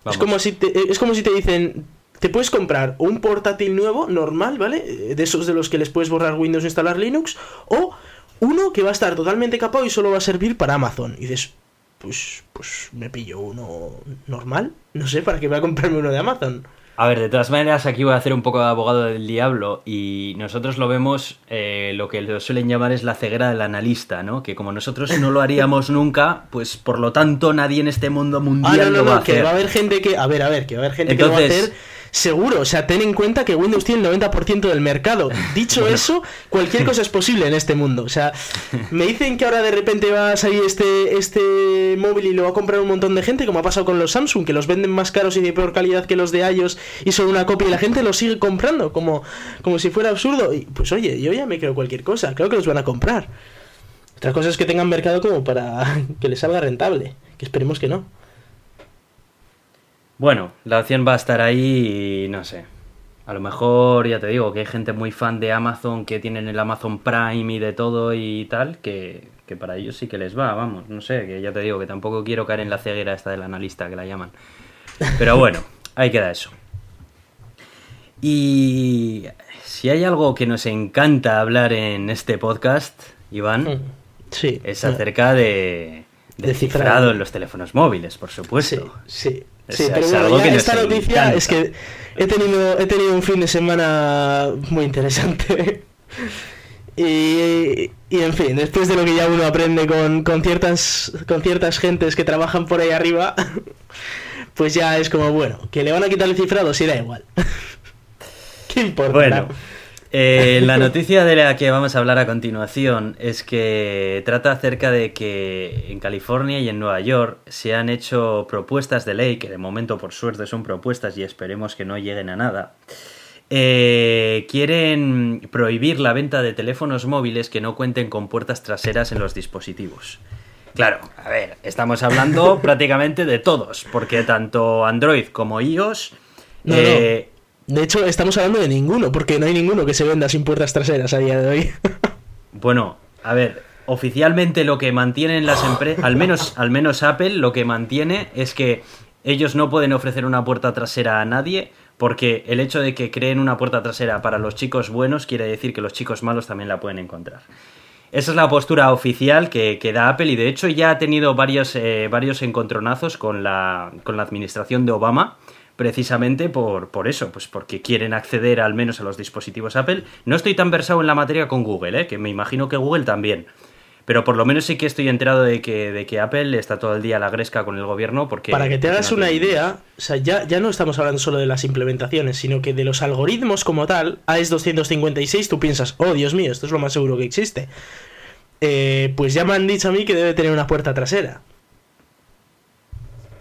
Es como, si te, es como si te dicen, te puedes comprar un portátil nuevo, normal, ¿vale? Eh, De esos de los que les puedes borrar Windows e instalar Linux, o uno que va a estar totalmente capado y solo va a servir para Amazon. Y dices, pues, pues me pillo uno normal, no sé, ¿para qué voy a comprarme uno de Amazon? A ver, de todas maneras, aquí voy a hacer un poco de abogado del diablo y nosotros lo vemos, eh, lo que lo suelen llamar es la ceguera del analista, ¿no? Que como nosotros no lo haríamos nunca, pues por lo tanto nadie en este mundo Ah, mundial no, lo no, va a no, que hacer. va a haber gente que, a ver, a ver, que va a haber gente que lo va a hacer seguro, o sea, ten en cuenta que Windows tiene el 90% del mercado. Dicho eso, cualquier cosa es posible en este mundo. O sea, me dicen que ahora de repente va a salir este, este móvil y lo va a comprar un montón de gente, como ha pasado con los Samsung, que los venden más caros y de peor calidad que los de iOS y son una copia y la gente los sigue comprando, como, como si fuera absurdo. Y pues oye, yo ya me creo cualquier cosa, creo que los van a comprar. Otra cosa es que tengan mercado como para que les salga rentable, que esperemos que no. Bueno, la opción va a estar ahí y no sé. A lo mejor, ya te digo, que hay gente muy fan de Amazon que tienen el Amazon Prime y de todo y tal, que, que para ellos sí que les va, vamos, no sé, que ya te digo, que tampoco quiero caer en la ceguera esta del analista que la llaman. Pero bueno, ahí queda eso. Y si hay algo que nos encanta hablar en este podcast, Iván, Mm, Sí. es acerca de, de De cifrado cifrado. en los teléfonos móviles, por supuesto. sí. Sí, pero bueno, ya esta noticia encanta. es que he tenido, he tenido un fin de semana muy interesante. Y, y en fin, después de lo que ya uno aprende con, con ciertas con ciertas gentes que trabajan por ahí arriba, pues ya es como, bueno, que le van a quitar el cifrado, sí da igual. ¿Qué importa? Bueno, eh, la noticia de la que vamos a hablar a continuación es que trata acerca de que en California y en Nueva York se han hecho propuestas de ley, que de momento por suerte son propuestas y esperemos que no lleguen a nada. Eh, quieren prohibir la venta de teléfonos móviles que no cuenten con puertas traseras en los dispositivos. Claro, a ver, estamos hablando prácticamente de todos, porque tanto Android como iOS No, no. De hecho, estamos hablando de ninguno, porque no hay ninguno que se venda sin puertas traseras a día de hoy. Bueno, a ver, oficialmente lo que mantienen las empresas, al menos, al menos Apple, lo que mantiene es que ellos no pueden ofrecer una puerta trasera a nadie, porque el hecho de que creen una puerta trasera para los chicos buenos quiere decir que los chicos malos también la pueden encontrar. Esa es la postura oficial que, que da Apple y de hecho ya ha tenido varios, eh, varios encontronazos con la, con la administración de Obama, precisamente por, por eso, pues porque quieren acceder al menos a los dispositivos Apple. No estoy tan versado en la materia con Google, ¿eh? que me imagino que Google también. Pero por lo menos sí que estoy enterado de que, de que Apple está todo el día a la gresca con el gobierno porque... Para que te hagas una idea, o sea, ya, ya no estamos hablando solo de las implementaciones, sino que de los algoritmos como tal, AES 256, tú piensas, oh Dios mío, esto es lo más seguro que existe. Eh, pues ya me han dicho a mí que debe tener una puerta trasera.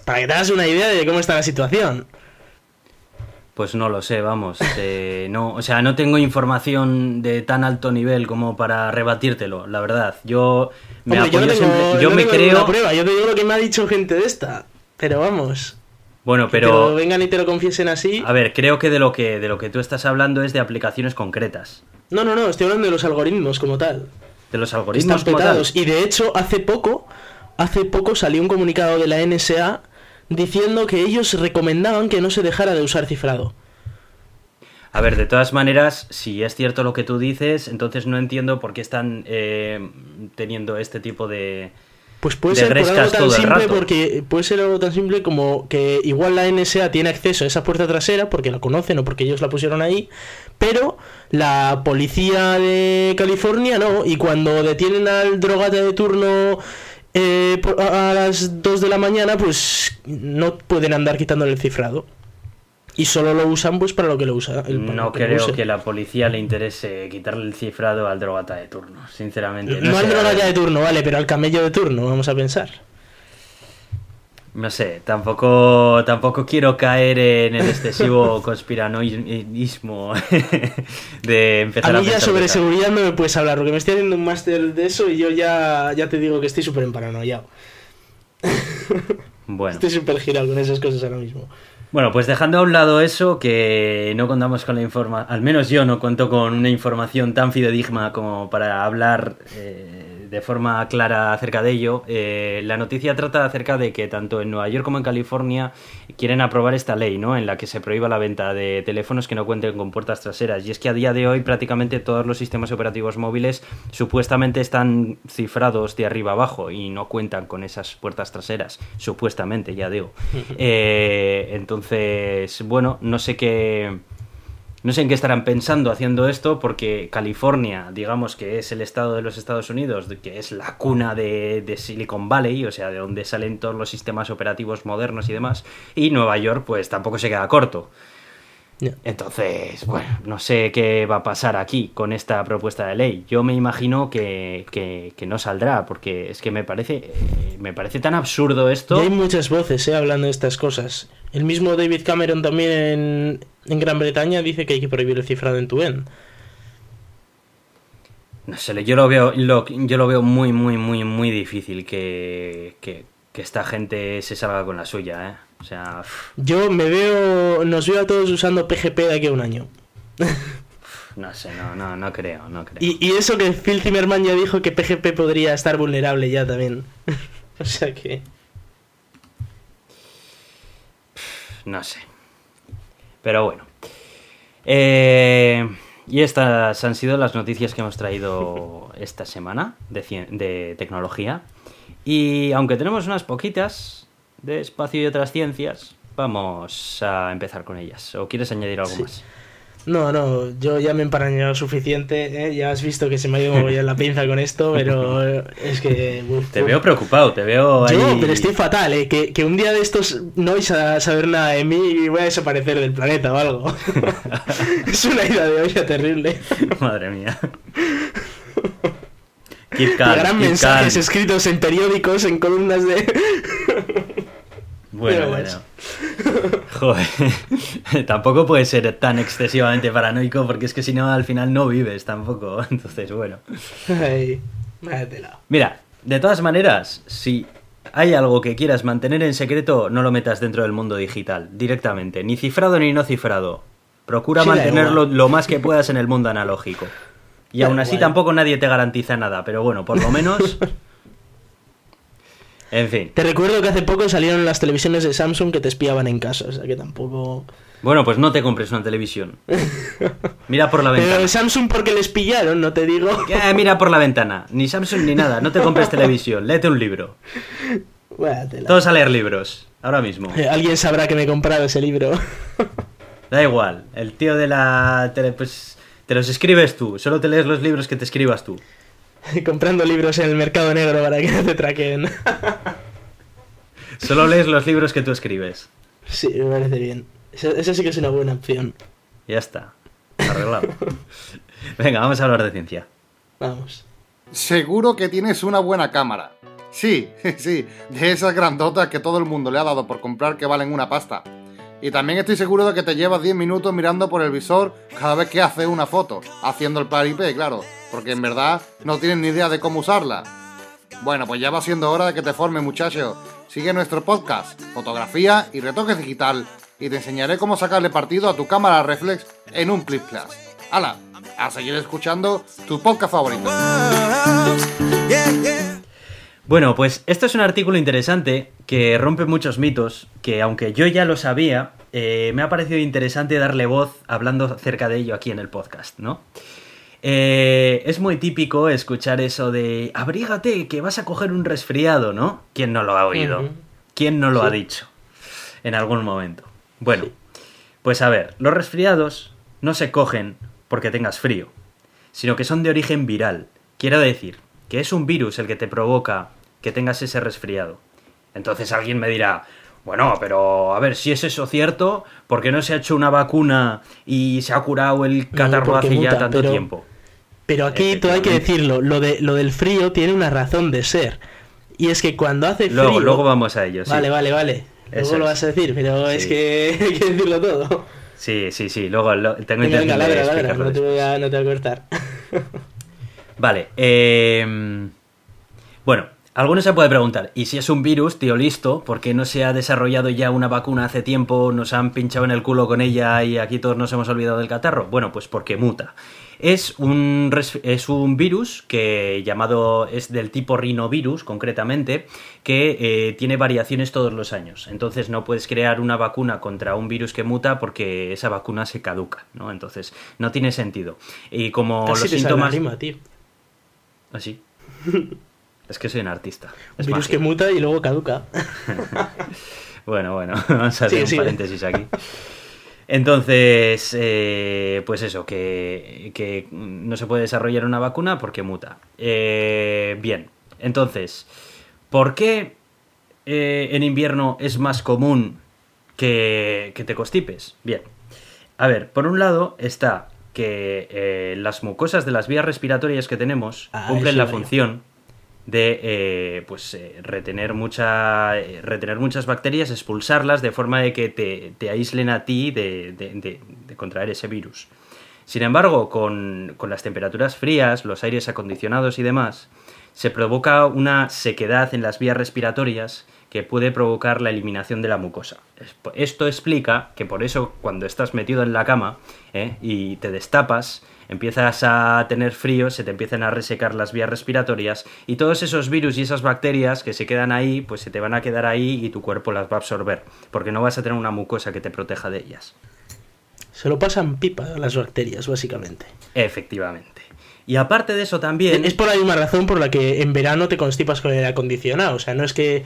Para que te hagas una idea de cómo está la situación. Pues no lo sé, vamos. eh, no, o sea, no tengo información de tan alto nivel como para rebatírtelo, la verdad. Yo me Hombre, yo apoyo tengo, siempre- yo yo no me creo. prueba, yo te digo lo que me ha dicho gente de esta. Pero vamos. Bueno, que te lo pero vengan y te lo confiesen así. a ver, creo que de lo que de lo que tú estás hablando es de aplicaciones concretas, No, no, no, estoy hablando de los algoritmos como tal. de los Están algoritmos como tal. petados. Y de hecho, hace poco, hace poco salió un comunicado de la NSA diciendo que ellos recomendaban que no se dejara de usar cifrado. A ver, de todas maneras, si es cierto lo que tú dices, entonces no entiendo por qué están eh, teniendo este tipo de... Pues puede De ser por algo tan simple porque puede ser algo tan simple como que igual la NSA tiene acceso a esa puerta trasera porque la conocen o porque ellos la pusieron ahí, pero la policía de California no, y cuando detienen al drogata de turno eh, a las 2 de la mañana, pues no pueden andar quitándole el cifrado. Y solo lo usan pues para lo que lo usa. el- No que creo que la policía le interese quitarle el cifrado al drogata de turno, sinceramente. No, al sé, a drogata de turno, vale, pero al camello de turno, vamos a pensar. No sé, tampoco, tampoco quiero caer en el excesivo conspiranoísmo de empezar A a, mí ya pensar sobre seguridad no me puedes hablar, porque me estoy haciendo un máster de eso y yo ya, ya te digo que estoy súper emparanoiado. Bueno. Estoy súper girado con esas cosas ahora mismo. Bueno, pues dejando a un lado eso, que no contamos con la información, al menos yo no cuento con una información tan fidedigna como para hablar eh, de forma clara acerca de ello, eh, la noticia trata acerca de que tanto en Nueva York como en California quieren aprobar esta ley, ¿no? En la que se prohíba la venta de teléfonos que no cuenten con puertas traseras. Y es que a día de hoy prácticamente todos los sistemas operativos móviles supuestamente están cifrados de arriba abajo y no cuentan con esas puertas traseras, supuestamente, ya digo. Eh, entonces, bueno, no sé qué. No sé en qué estarán pensando haciendo esto, porque California, digamos que es el estado de los Estados Unidos, que es la cuna de, de Silicon Valley, o sea, de donde salen todos los sistemas operativos modernos y demás, y Nueva York, pues tampoco se queda corto. Entonces, bueno, no sé qué va a pasar aquí con esta propuesta de ley. Yo me imagino que, que- que no saldrá, porque es que me parece, eh, me parece tan absurdo esto. Y hay muchas voces eh, hablando de estas cosas. El mismo David Cameron también en, en Gran Bretaña dice que hay que prohibir el cifrado en tu end. No sé, yo lo veo, lo- yo lo veo muy, muy, muy, muy difícil que, que, que esta gente se salga con la suya, ¿eh? O sea, Yo me veo, nos veo a todos usando PGP de aquí a un año. no sé, no, no, no creo, no creo. Y, y eso que Phil Zimmerman ya dijo que PGP podría estar vulnerable ya también. o sea que... No sé. Pero bueno. Eh, y estas han sido las noticias que hemos traído esta semana de tecnología. Y aunque tenemos unas poquitas de espacio y otras ciencias, vamos a empezar con ellas. ¿O quieres añadir algo Sí. más? No, no, yo ya me he emparañado suficiente, ¿eh? ya has visto que se me ha ido ya la pinza con esto, pero eh, es que... uf, Te uf. veo preocupado, te veo ahí... Yo, pero estoy fatal, ¿eh? Que, que un día de estos no vais a saber nada de mí y voy a desaparecer del planeta o algo. es una idea de olla terrible. Madre mía. Keep calm, keep mensajes calm. escritos en periódicos, en columnas de... Bueno, bueno. Joder. tampoco puede ser tan excesivamente paranoico porque es que si no al final no vives tampoco. Entonces, bueno. Ay. Mira, de todas maneras, si hay algo que quieras mantener en secreto, no lo metas dentro del mundo digital, directamente. Ni cifrado ni no cifrado. Procura Sí, mantenerlo lo más que puedas en el mundo analógico. Y Da aún así igual. tampoco nadie te garantiza nada, pero bueno, por lo menos... En fin. Te recuerdo que hace poco salieron las televisiones de Samsung que te espiaban en casa, o sea que tampoco... Bueno, pues no te compres una televisión. Mira por la Pero ventana. Samsung porque les pillaron, no te digo. Eh, mira por la ventana. Ni Samsung ni nada. No te compres televisión. Léete un libro. Todos a leer libros. Ahora mismo. Eh, Alguien sabrá que me he comprado ese libro. Da igual. El tío de la tele, pues te los escribes tú. Solo te lees los libros que te escribas tú. Comprando libros en el mercado negro para que no te traquen. Solo lees los libros que tú escribes. sí, me parece bien. Esa, esa sí que es una buena opción. Ya está. Arreglado. Venga, vamos a hablar de ciencia. Vamos. Seguro que tienes una buena cámara. Sí, sí, de esas grandotas que todo el mundo le ha dado por comprar que valen una pasta. Y también estoy seguro de que te llevas 10 minutos mirando por el visor cada vez que haces una foto, haciendo el paripé, claro, porque en verdad no tienes ni idea de cómo usarla. Bueno, pues ya va siendo hora de que te formes, muchacho. Sigue nuestro podcast, fotografía y retoques digital, y te enseñaré cómo sacarle partido a tu cámara reflex en un Clip Class. ¡Hala! A seguir escuchando tu podcast favorito. Bueno, pues esto es un artículo interesante que rompe muchos mitos, que aunque yo ya lo sabía, eh, me ha parecido interesante darle voz hablando acerca de ello aquí en el podcast, ¿no? Eh, es muy típico escuchar eso de abrígate, que vas a coger un resfriado, ¿no? ¿Quién no lo ha oído? ¿Quién no lo Sí. ha dicho? En algún momento. Bueno, pues a ver, los resfriados no se cogen porque tengas frío, sino que son de origen viral. Quiero decir, que es un virus el que te provoca que tengas ese resfriado. Entonces alguien me dirá, bueno, pero a ver, si es eso cierto, ¿por qué no se ha hecho una vacuna y se ha curado el catarro hace ya muta, tanto pero- tiempo? Pero aquí todo hay que decirlo, lo, de, lo del frío tiene una razón de ser. Y es que cuando hace frío... Luego, luego vamos a ello, sí. Vale, vale, vale. Luego Eso lo vas a decir, pero es que hay que decirlo todo. Sí, sí, sí, luego lo- tengo Venga, intención venga, de ladra, explicarlo no te, voy a, no te voy a cortar. Vale, eh, bueno, alguno se puede preguntar, ¿y si es un virus, tío listo? ¿Por qué no se ha desarrollado ya una vacuna hace tiempo, nos han pinchado en el culo con ella y aquí todos nos hemos olvidado del catarro? Bueno, pues porque muta. Es un, es un virus que llamado es del tipo rinovirus concretamente que eh, tiene variaciones todos los años. Entonces no puedes crear una vacuna contra un virus que muta porque esa vacuna se caduca, ¿no? Entonces no tiene sentido. Y como Casi los te síntomas. Así. es que soy un artista. Es virus magia. que muta y luego caduca. Bueno, bueno, vamos a hacer un paréntesis aquí. Entonces, eh, pues eso, que, que no se puede desarrollar una vacuna porque muta. Eh, bien, entonces, ¿por qué eh, en invierno es más común que, que te constipes? Bien, a ver, por un lado está que las mucosas de las vías respiratorias que tenemos Ah, cumplen la función de eh, pues eh, retener mucha eh, retener muchas bacterias expulsarlas de forma de que te, te aíslen a ti de, de- de- de contraer ese virus sin embargo con, con las temperaturas frías los aires acondicionados y demás se provoca una sequedad en las vías respiratorias que puede provocar la eliminación de la mucosa. Es- Esto explica que por eso cuando estás metido en la cama y te destapas, empiezas a tener frío, se te empiezan a resecar las vías respiratorias y todos esos virus y esas bacterias que se quedan ahí, pues se te van a quedar ahí y tu cuerpo las va a absorber, porque no vas a tener una mucosa que te proteja de ellas. Se lo pasan pipa a las bacterias, básicamente. Efectivamente. Y aparte de eso también... Es por la misma razón por la que en verano te constipas con el acondicionado. O sea, no es que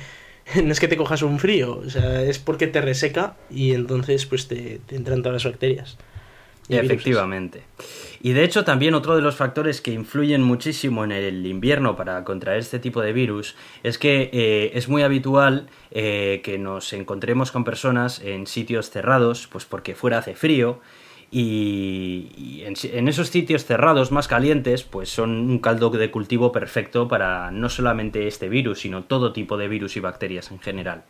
no es que te cojas un frío, o sea, es porque te reseca y entonces pues te, te entran todas las bacterias. Efectivamente. Y de hecho también otro de los factores que influyen muchísimo en el invierno para contraer este tipo de virus es que eh, es muy habitual eh, que nos encontremos con personas en sitios cerrados, pues porque fuera hace frío. Y, en esos sitios cerrados más calientes, pues son un caldo de cultivo perfecto para no solamente este virus, sino todo tipo de virus y bacterias en general.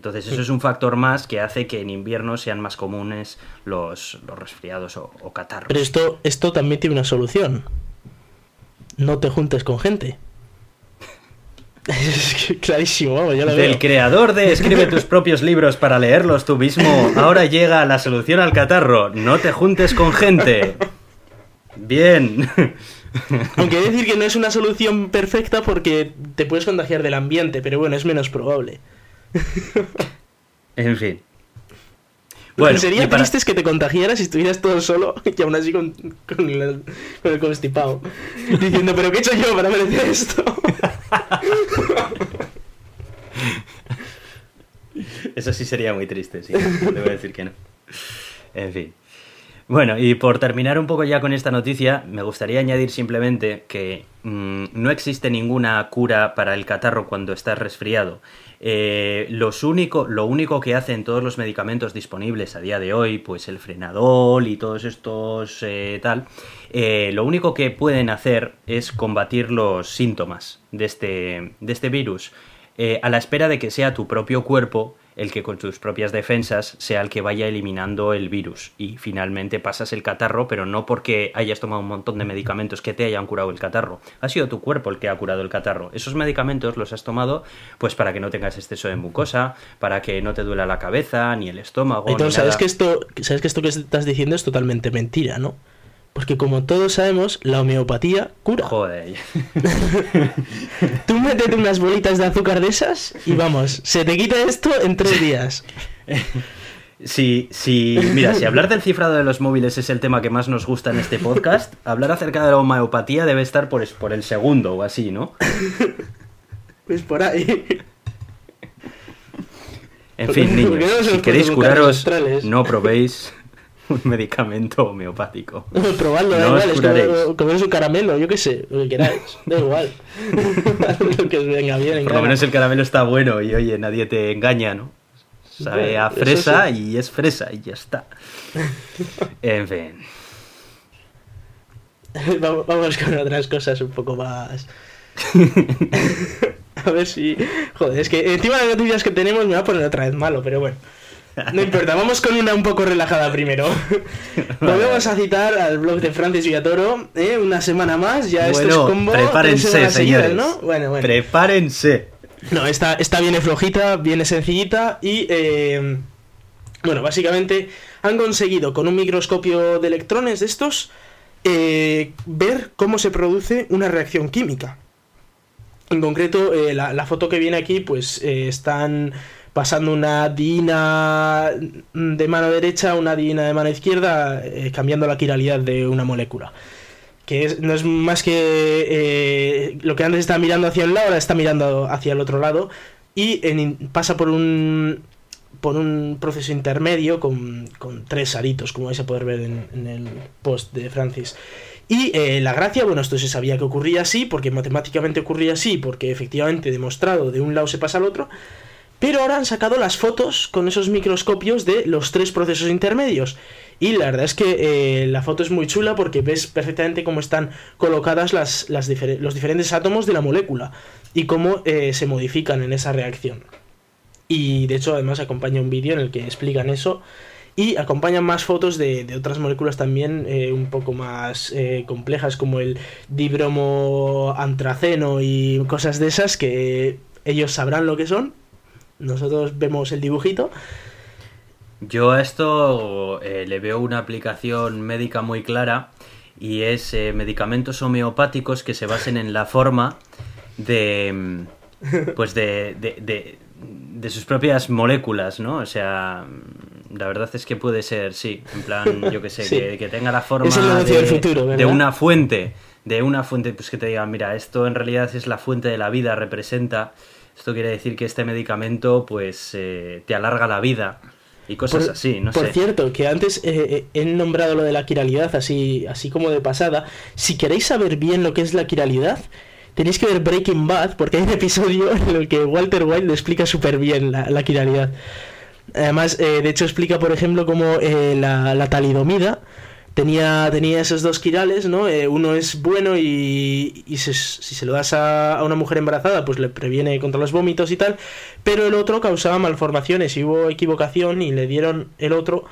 Entonces eso es un factor más que hace que en invierno sean más comunes los, los resfriados o, o catarros. Pero esto, esto también tiene una solución. No te juntes con gente. Es que clarísimo, vamos, yo lo Del veo. creador de Escribe tus propios libros para leerlos tú mismo, ahora llega la solución al catarro. No te juntes con gente. Bien. Aunque he de decir que no es una solución perfecta porque te puedes contagiar del ambiente, pero bueno, es menos probable. En fin. Lo Bueno, que sería para- triste es que te contagiaras y estuvieras todo solo y aún así con, con el, con el constipado. Diciendo, pero ¿qué he hecho yo para merecer esto? Eso sí sería muy triste, sí. Debo decir que no. En fin. Bueno, y por terminar un poco ya con esta noticia, me gustaría añadir simplemente que mm, no existe ninguna cura para el catarro cuando estás resfriado. Eh, los único, lo único que hacen todos los medicamentos disponibles a día de hoy, pues el frenadol y todos estos eh, tal, eh, lo único que pueden hacer es combatir los síntomas de este, de este virus, a la espera de que sea tu propio cuerpo el que con tus propias defensas sea el que vaya eliminando el virus y finalmente pasas el catarro, pero no porque hayas tomado un montón de medicamentos que te hayan curado el catarro. Ha sido tu cuerpo el que ha curado el catarro. Esos medicamentos los has tomado pues para que no tengas exceso de mucosa, para que no te duela la cabeza, ni el estómago. Entonces, ni ¿sabes nada. que esto, sabes que esto que estás diciendo es totalmente mentira, ¿no? Porque como todos sabemos, la homeopatía cura. Joder. Tú métete unas bolitas de azúcar de esas y vamos, se te quita esto en tres días. Si, si, mira, si hablar del cifrado de los móviles es el tema que más nos gusta en este podcast, hablar acerca de la homeopatía debe estar por, por el segundo o así, ¿no? Pues por ahí. En ¿Por fin, niños, si queréis curaros, no probéis un medicamento homeopático. Probarlo, da No igual, es curaréis. como comeros un caramelo, yo qué sé, lo que queráis, da igual. lo que os venga bien. en Por lo gana. menos el caramelo está bueno y oye, nadie te engaña, ¿no? Sabe a fresa sí. y es fresa y ya está. En fin. Vamos con otras cosas un poco más. a ver si. Joder, es que encima de las noticias que tenemos me va a poner otra vez malo, pero bueno. No importa, vamos con una un poco relajada primero. Volvemos a citar al blog de Francis Villatoro, ¿eh? una semana más, ya esto es Bueno, combo. prepárense, seguidas, señores. ¿no? Bueno, bueno. Prepárense. No, esta, esta viene flojita, viene sencillita y... eh, bueno, básicamente han conseguido con un microscopio de electrones de estos eh, ver cómo se produce una reacción química. En concreto, eh, la, la foto que viene aquí, pues eh, están pasando una diina de mano derecha a una diina de mano izquierda, eh, cambiando la quiralidad de una molécula que es- no es más que eh, lo que antes estaba mirando hacia un lado, ahora está mirando hacia el otro lado y en- pasa por un por un proceso intermedio con, con tres aritos, como vais a poder ver en, el post de Francis. Y eh, la gracia, bueno, esto se sabía que ocurría así, porque matemáticamente ocurría así, porque efectivamente demostrado de un lado se pasa al otro, pero ahora han sacado las fotos con esos microscopios de los tres procesos intermedios. Y la verdad es que eh, la foto es muy chula porque ves perfectamente cómo están colocadas los diferentes átomos de la molécula y cómo eh, se modifican en esa reacción. Y de hecho además acompaña un vídeo en el que explican eso y acompañan más fotos de, otras moléculas también eh, un poco más complejas como el dibromo antraceno y cosas de esas que ellos sabrán lo que son. Nosotros vemos el dibujito. Yo a esto eh, le veo una aplicación médica muy clara y es eh, medicamentos homeopáticos que se basen en la forma de mm, pues de, de, de- de sus propias moléculas, ¿no? O sea, mm, la verdad es que puede ser, sí, en plan, yo que sé, Sí. que, que tenga la forma de, de una fuente, de una fuente, pues que te digan, mira, esto en realidad es la fuente de la vida, representa, esto quiere decir que este medicamento, pues, eh, te alarga la vida y cosas Por- así, no por sé. cierto, que antes eh, he nombrado lo de la quiralidad así, así como de pasada. Si queréis saber bien lo que es la quiralidad, tenéis que ver Breaking Bad, porque hay un episodio en el que Walter White explica súper bien la, la quiralidad. Además, eh, de hecho, explica, por ejemplo, cómo eh, la, la talidomida tenía, tenía esos dos quirales, ¿no? Eh, uno es bueno y, se- si se lo das a, una mujer embarazada, pues le previene contra los vómitos y tal, pero el otro causaba malformaciones y hubo equivocación y le dieron el otro,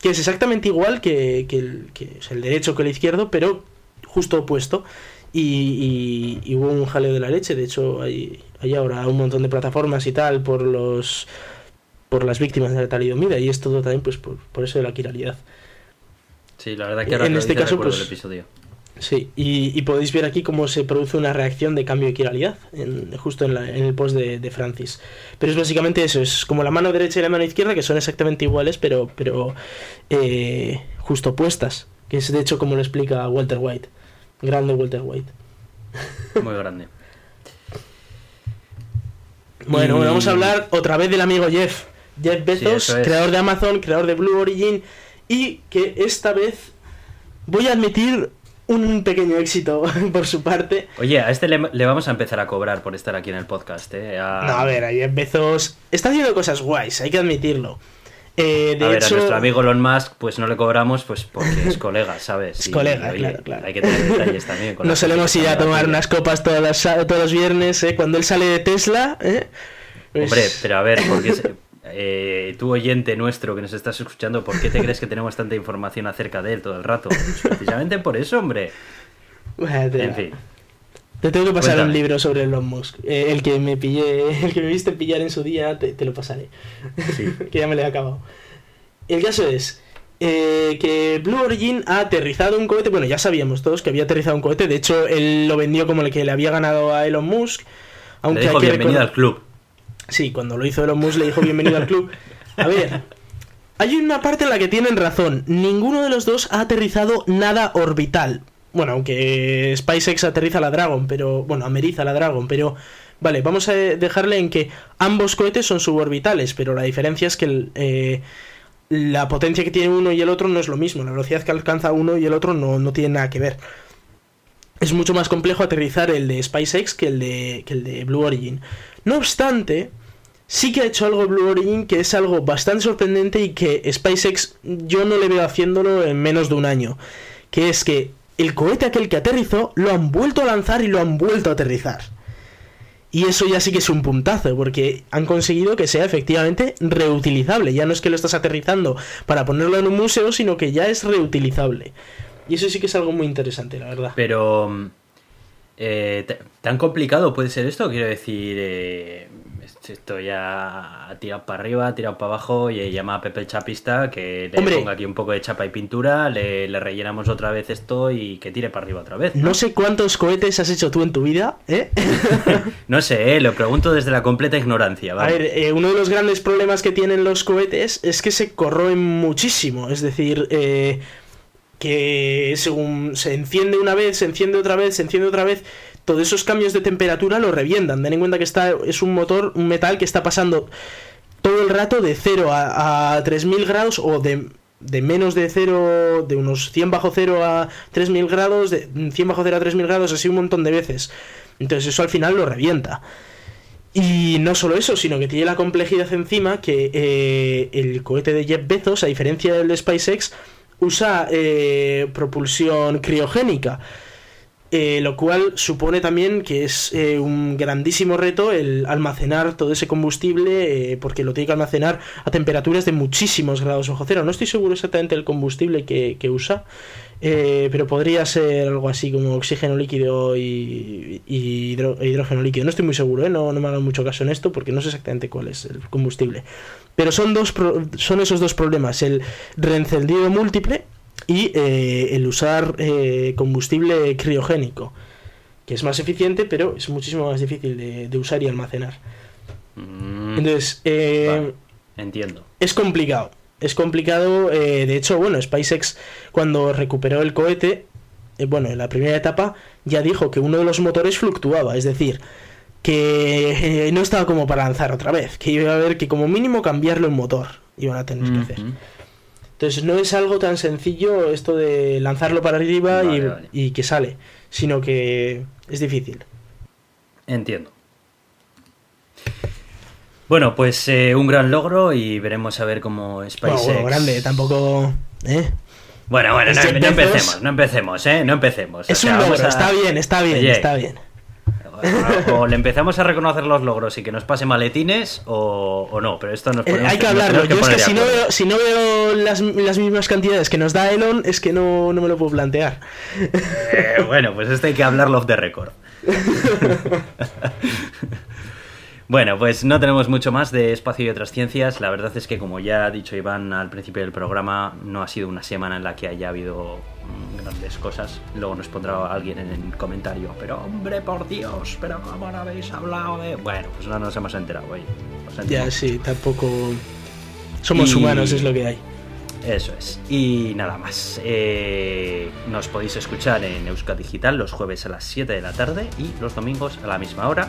que es exactamente igual que, que el, que el derecho que el izquierdo, pero justo opuesto. Y, y- y hubo un jaleo de la leche, de hecho hay, hay ahora un montón de plataformas y tal por los por las víctimas de la talidomida y es todo también pues por, por eso de la quiralidad. Sí, la verdad que ahora En este caso, pues, el episodio. Sí, y, y podéis ver aquí cómo se produce una reacción de cambio de quiralidad, en- justo en, la- en el post de, de Francis. Pero es básicamente eso, es como la mano derecha y la mano izquierda, que son exactamente iguales, pero, pero eh, justo opuestas, que es de hecho como lo explica Walter White. Grande Walter White. Muy grande. Bueno, Y- bueno, vamos a hablar otra vez del amigo Jeff. Jeff Bezos, es. creador de Amazon, creador de Blue Origin, y que esta vez voy a admitir un pequeño éxito por su parte. Oye, a este le, le vamos a empezar a cobrar por estar aquí en el podcast, ¿eh? A, No, a ver, a Jeff Bezos está haciendo cosas guays, hay que admitirlo. Eh, de a ver, hecho, a nuestro amigo Elon Musk, pues no le cobramos, pues porque es colega, ¿sabes? Es Y, colega, oye, claro, claro. Hay que tener detalles también. con nos solemos ir a tomar unas copas todas todos los viernes, ¿eh? cuando él sale de Tesla. ¿eh? Pues- Hombre, pero a ver, porque eh, tú oyente nuestro que nos estás escuchando, ¿por qué te crees que tenemos tanta información acerca de él todo el rato? Pues precisamente por eso, hombre. En fin. Te tengo que pasar un libro sobre Elon Musk. Eh, el que me pillé, el que me viste pillar en su día, te, lo pasaré. Sí. que ya me lo he acabado. El caso es eh, que Blue Origin ha aterrizado un cohete. Bueno, ya sabíamos todos que había aterrizado un cohete. De hecho, él lo vendió como el que le había ganado a Elon Musk. Aunque le dijo bienvenido al club. Sí, cuando lo hizo Elon Musk le dijo bienvenido al club. A ver, hay una parte en la que tienen razón. Ninguno de los dos ha aterrizado nada orbital. Bueno, aunque SpaceX aterriza la Dragon, pero. Bueno, ameriza la Dragon, pero. Vale, vamos a dejarle en que ambos cohetes son suborbitales, pero la diferencia es que eh, la potencia que tiene uno y el otro no es lo mismo. La velocidad que alcanza uno y el otro no, no tiene nada que ver. Es mucho más complejo aterrizar el de SpaceX que el de, que el de Blue Origin. No obstante, sí que ha hecho algo Blue Origin que es algo bastante sorprendente y que SpaceX yo no le veo haciéndolo en menos de un año. Que es que el cohete aquel que aterrizó lo han vuelto a lanzar y lo han vuelto a aterrizar. Y eso ya sí que es un puntazo, porque han conseguido que sea efectivamente reutilizable. Ya no es que lo estás aterrizando para ponerlo en un museo, sino que ya es reutilizable. Y eso sí que es algo muy interesante, la verdad. Pero... Eh, ¿Tan complicado puede ser esto? Quiero decir, eh, esto ya ha tirado para arriba, ha tirado para abajo y llama a Pepe el Chapista que le ponga aquí un poco de chapa y pintura, le, rellenamos otra vez esto y que tire para arriba otra vez. No, sé cuántos cohetes has hecho tú en tu vida, ¿eh? no sé, ¿eh? lo pregunto desde la completa ignorancia. A ver, eh, uno de los grandes problemas que tienen los cohetes es que se corroen muchísimo, es decir, eh, que según se enciende una vez, se enciende otra vez, se enciende otra vez, todos esos cambios de temperatura lo revientan. Ten en cuenta que está, es un motor, un metal que está pasando todo el rato de 0 a, 3000 grados o de, de, menos de 0, de unos 100 bajo 0 a 3000 grados, de 100 bajo 0 a 3000 grados, así un montón de veces. Entonces eso al final lo revienta. Y no solo eso, sino que tiene la complejidad encima que eh, el cohete de Jeff Bezos, a diferencia del de SpaceX, usa eh, propulsión criogénica. Eh, lo cual supone también que es eh, un grandísimo reto el almacenar todo ese combustible eh, porque lo tiene que almacenar a temperaturas de muchísimos grados bajo cero. No estoy seguro exactamente del combustible que, usa, pero podría ser algo así como oxígeno líquido y, hidrógeno líquido. No estoy muy seguro, no, no me hagan mucho caso en esto porque no sé exactamente cuál es el combustible. Pero son, dos son esos dos problemas, el reencendido múltiple y eh, el usar eh, combustible criogénico, que es más eficiente, pero es muchísimo más difícil de, usar y almacenar. Mm. Entonces, eh, entiendo. Es complicado. Es complicado. de hecho, bueno, SpaceX cuando recuperó el cohete, bueno, en la primera etapa ya dijo que uno de los motores fluctuaba, es decir, que no estaba como para lanzar otra vez, que iba a haber que como mínimo cambiarlo en motor, iban a tener que hacer. Entonces no es algo tan sencillo esto de lanzarlo para arriba y, que sale, sino que es difícil. Entiendo. Bueno, pues eh, un gran logro y veremos a ver cómo SpaceX... Bueno, grande, tampoco... ¿eh? Bueno, bueno, no, empecemos, no empecemos, ¿eh? No empecemos. Es un logro, está bien, está bien, está bien o le empezamos a reconocer los logros y que nos pase maletines o, no, pero esto nos eh, Hay que hablarlo. Yo es que si no, veo, si no veo las, mismas cantidades que nos da Elon, es que no, me lo puedo plantear. Eh, bueno, pues esto hay que hablarlo off the record. Bueno, pues no tenemos mucho más de espacio y otras ciencias. La verdad es que, como ya ha dicho Iván al principio del programa, no ha sido una semana en la que haya habido mm, grandes cosas. Luego nos pondrá alguien en el comentario, pero hombre, por Dios, pero ¿cómo no habéis hablado de...? Bueno, pues no nos hemos enterado, hoy. Ya, sí, tampoco... Somos humanos, es lo que hay. Eso es. Y nada más. Eh, nos podéis escuchar en Euskadi Digital los jueves a las 7 de la tarde y los domingos a la misma hora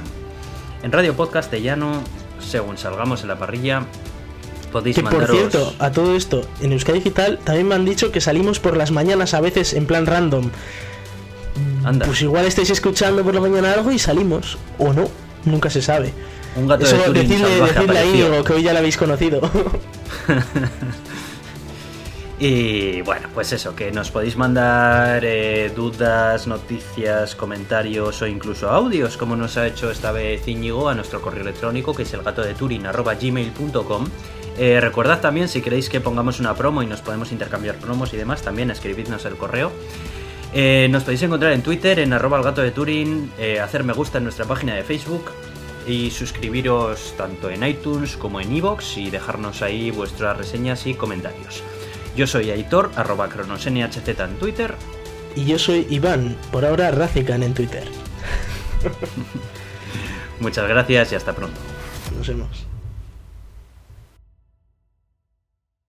en Radio Podcast Llano, según salgamos en la parrilla, podéis que por cierto, a todo esto, en Euskadi Digital también me han dicho que salimos por las mañanas a veces en plan random. Anda. Pues igual estáis escuchando por la mañana algo y salimos, o no, nunca se sabe. Un gato de Turing decidle, decidle a Íñigo que hoy ya lo habéis conocido. Y bueno, pues eso, que nos podéis mandar eh, dudas, noticias, comentarios o incluso audios, como nos ha hecho esta vez Íñigo, a nuestro correo electrónico, que es el gato de Turing, gmail.com. Eh, recordad también, si queréis que pongamos una promo y nos podemos intercambiar promos y demás, también escribidnos el correo. Eh, nos podéis encontrar en Twitter, en arroba el gato de Turing, hacer me gusta en nuestra página de Facebook y suscribiros tanto en iTunes como en iVoox y dejarnos ahí vuestras reseñas y comentarios. Yo soy Aitor, arroba cronosnhz en Twitter. Y yo soy Iván, por ahora Razican en Twitter. Muchas gracias y hasta pronto. Nos vemos.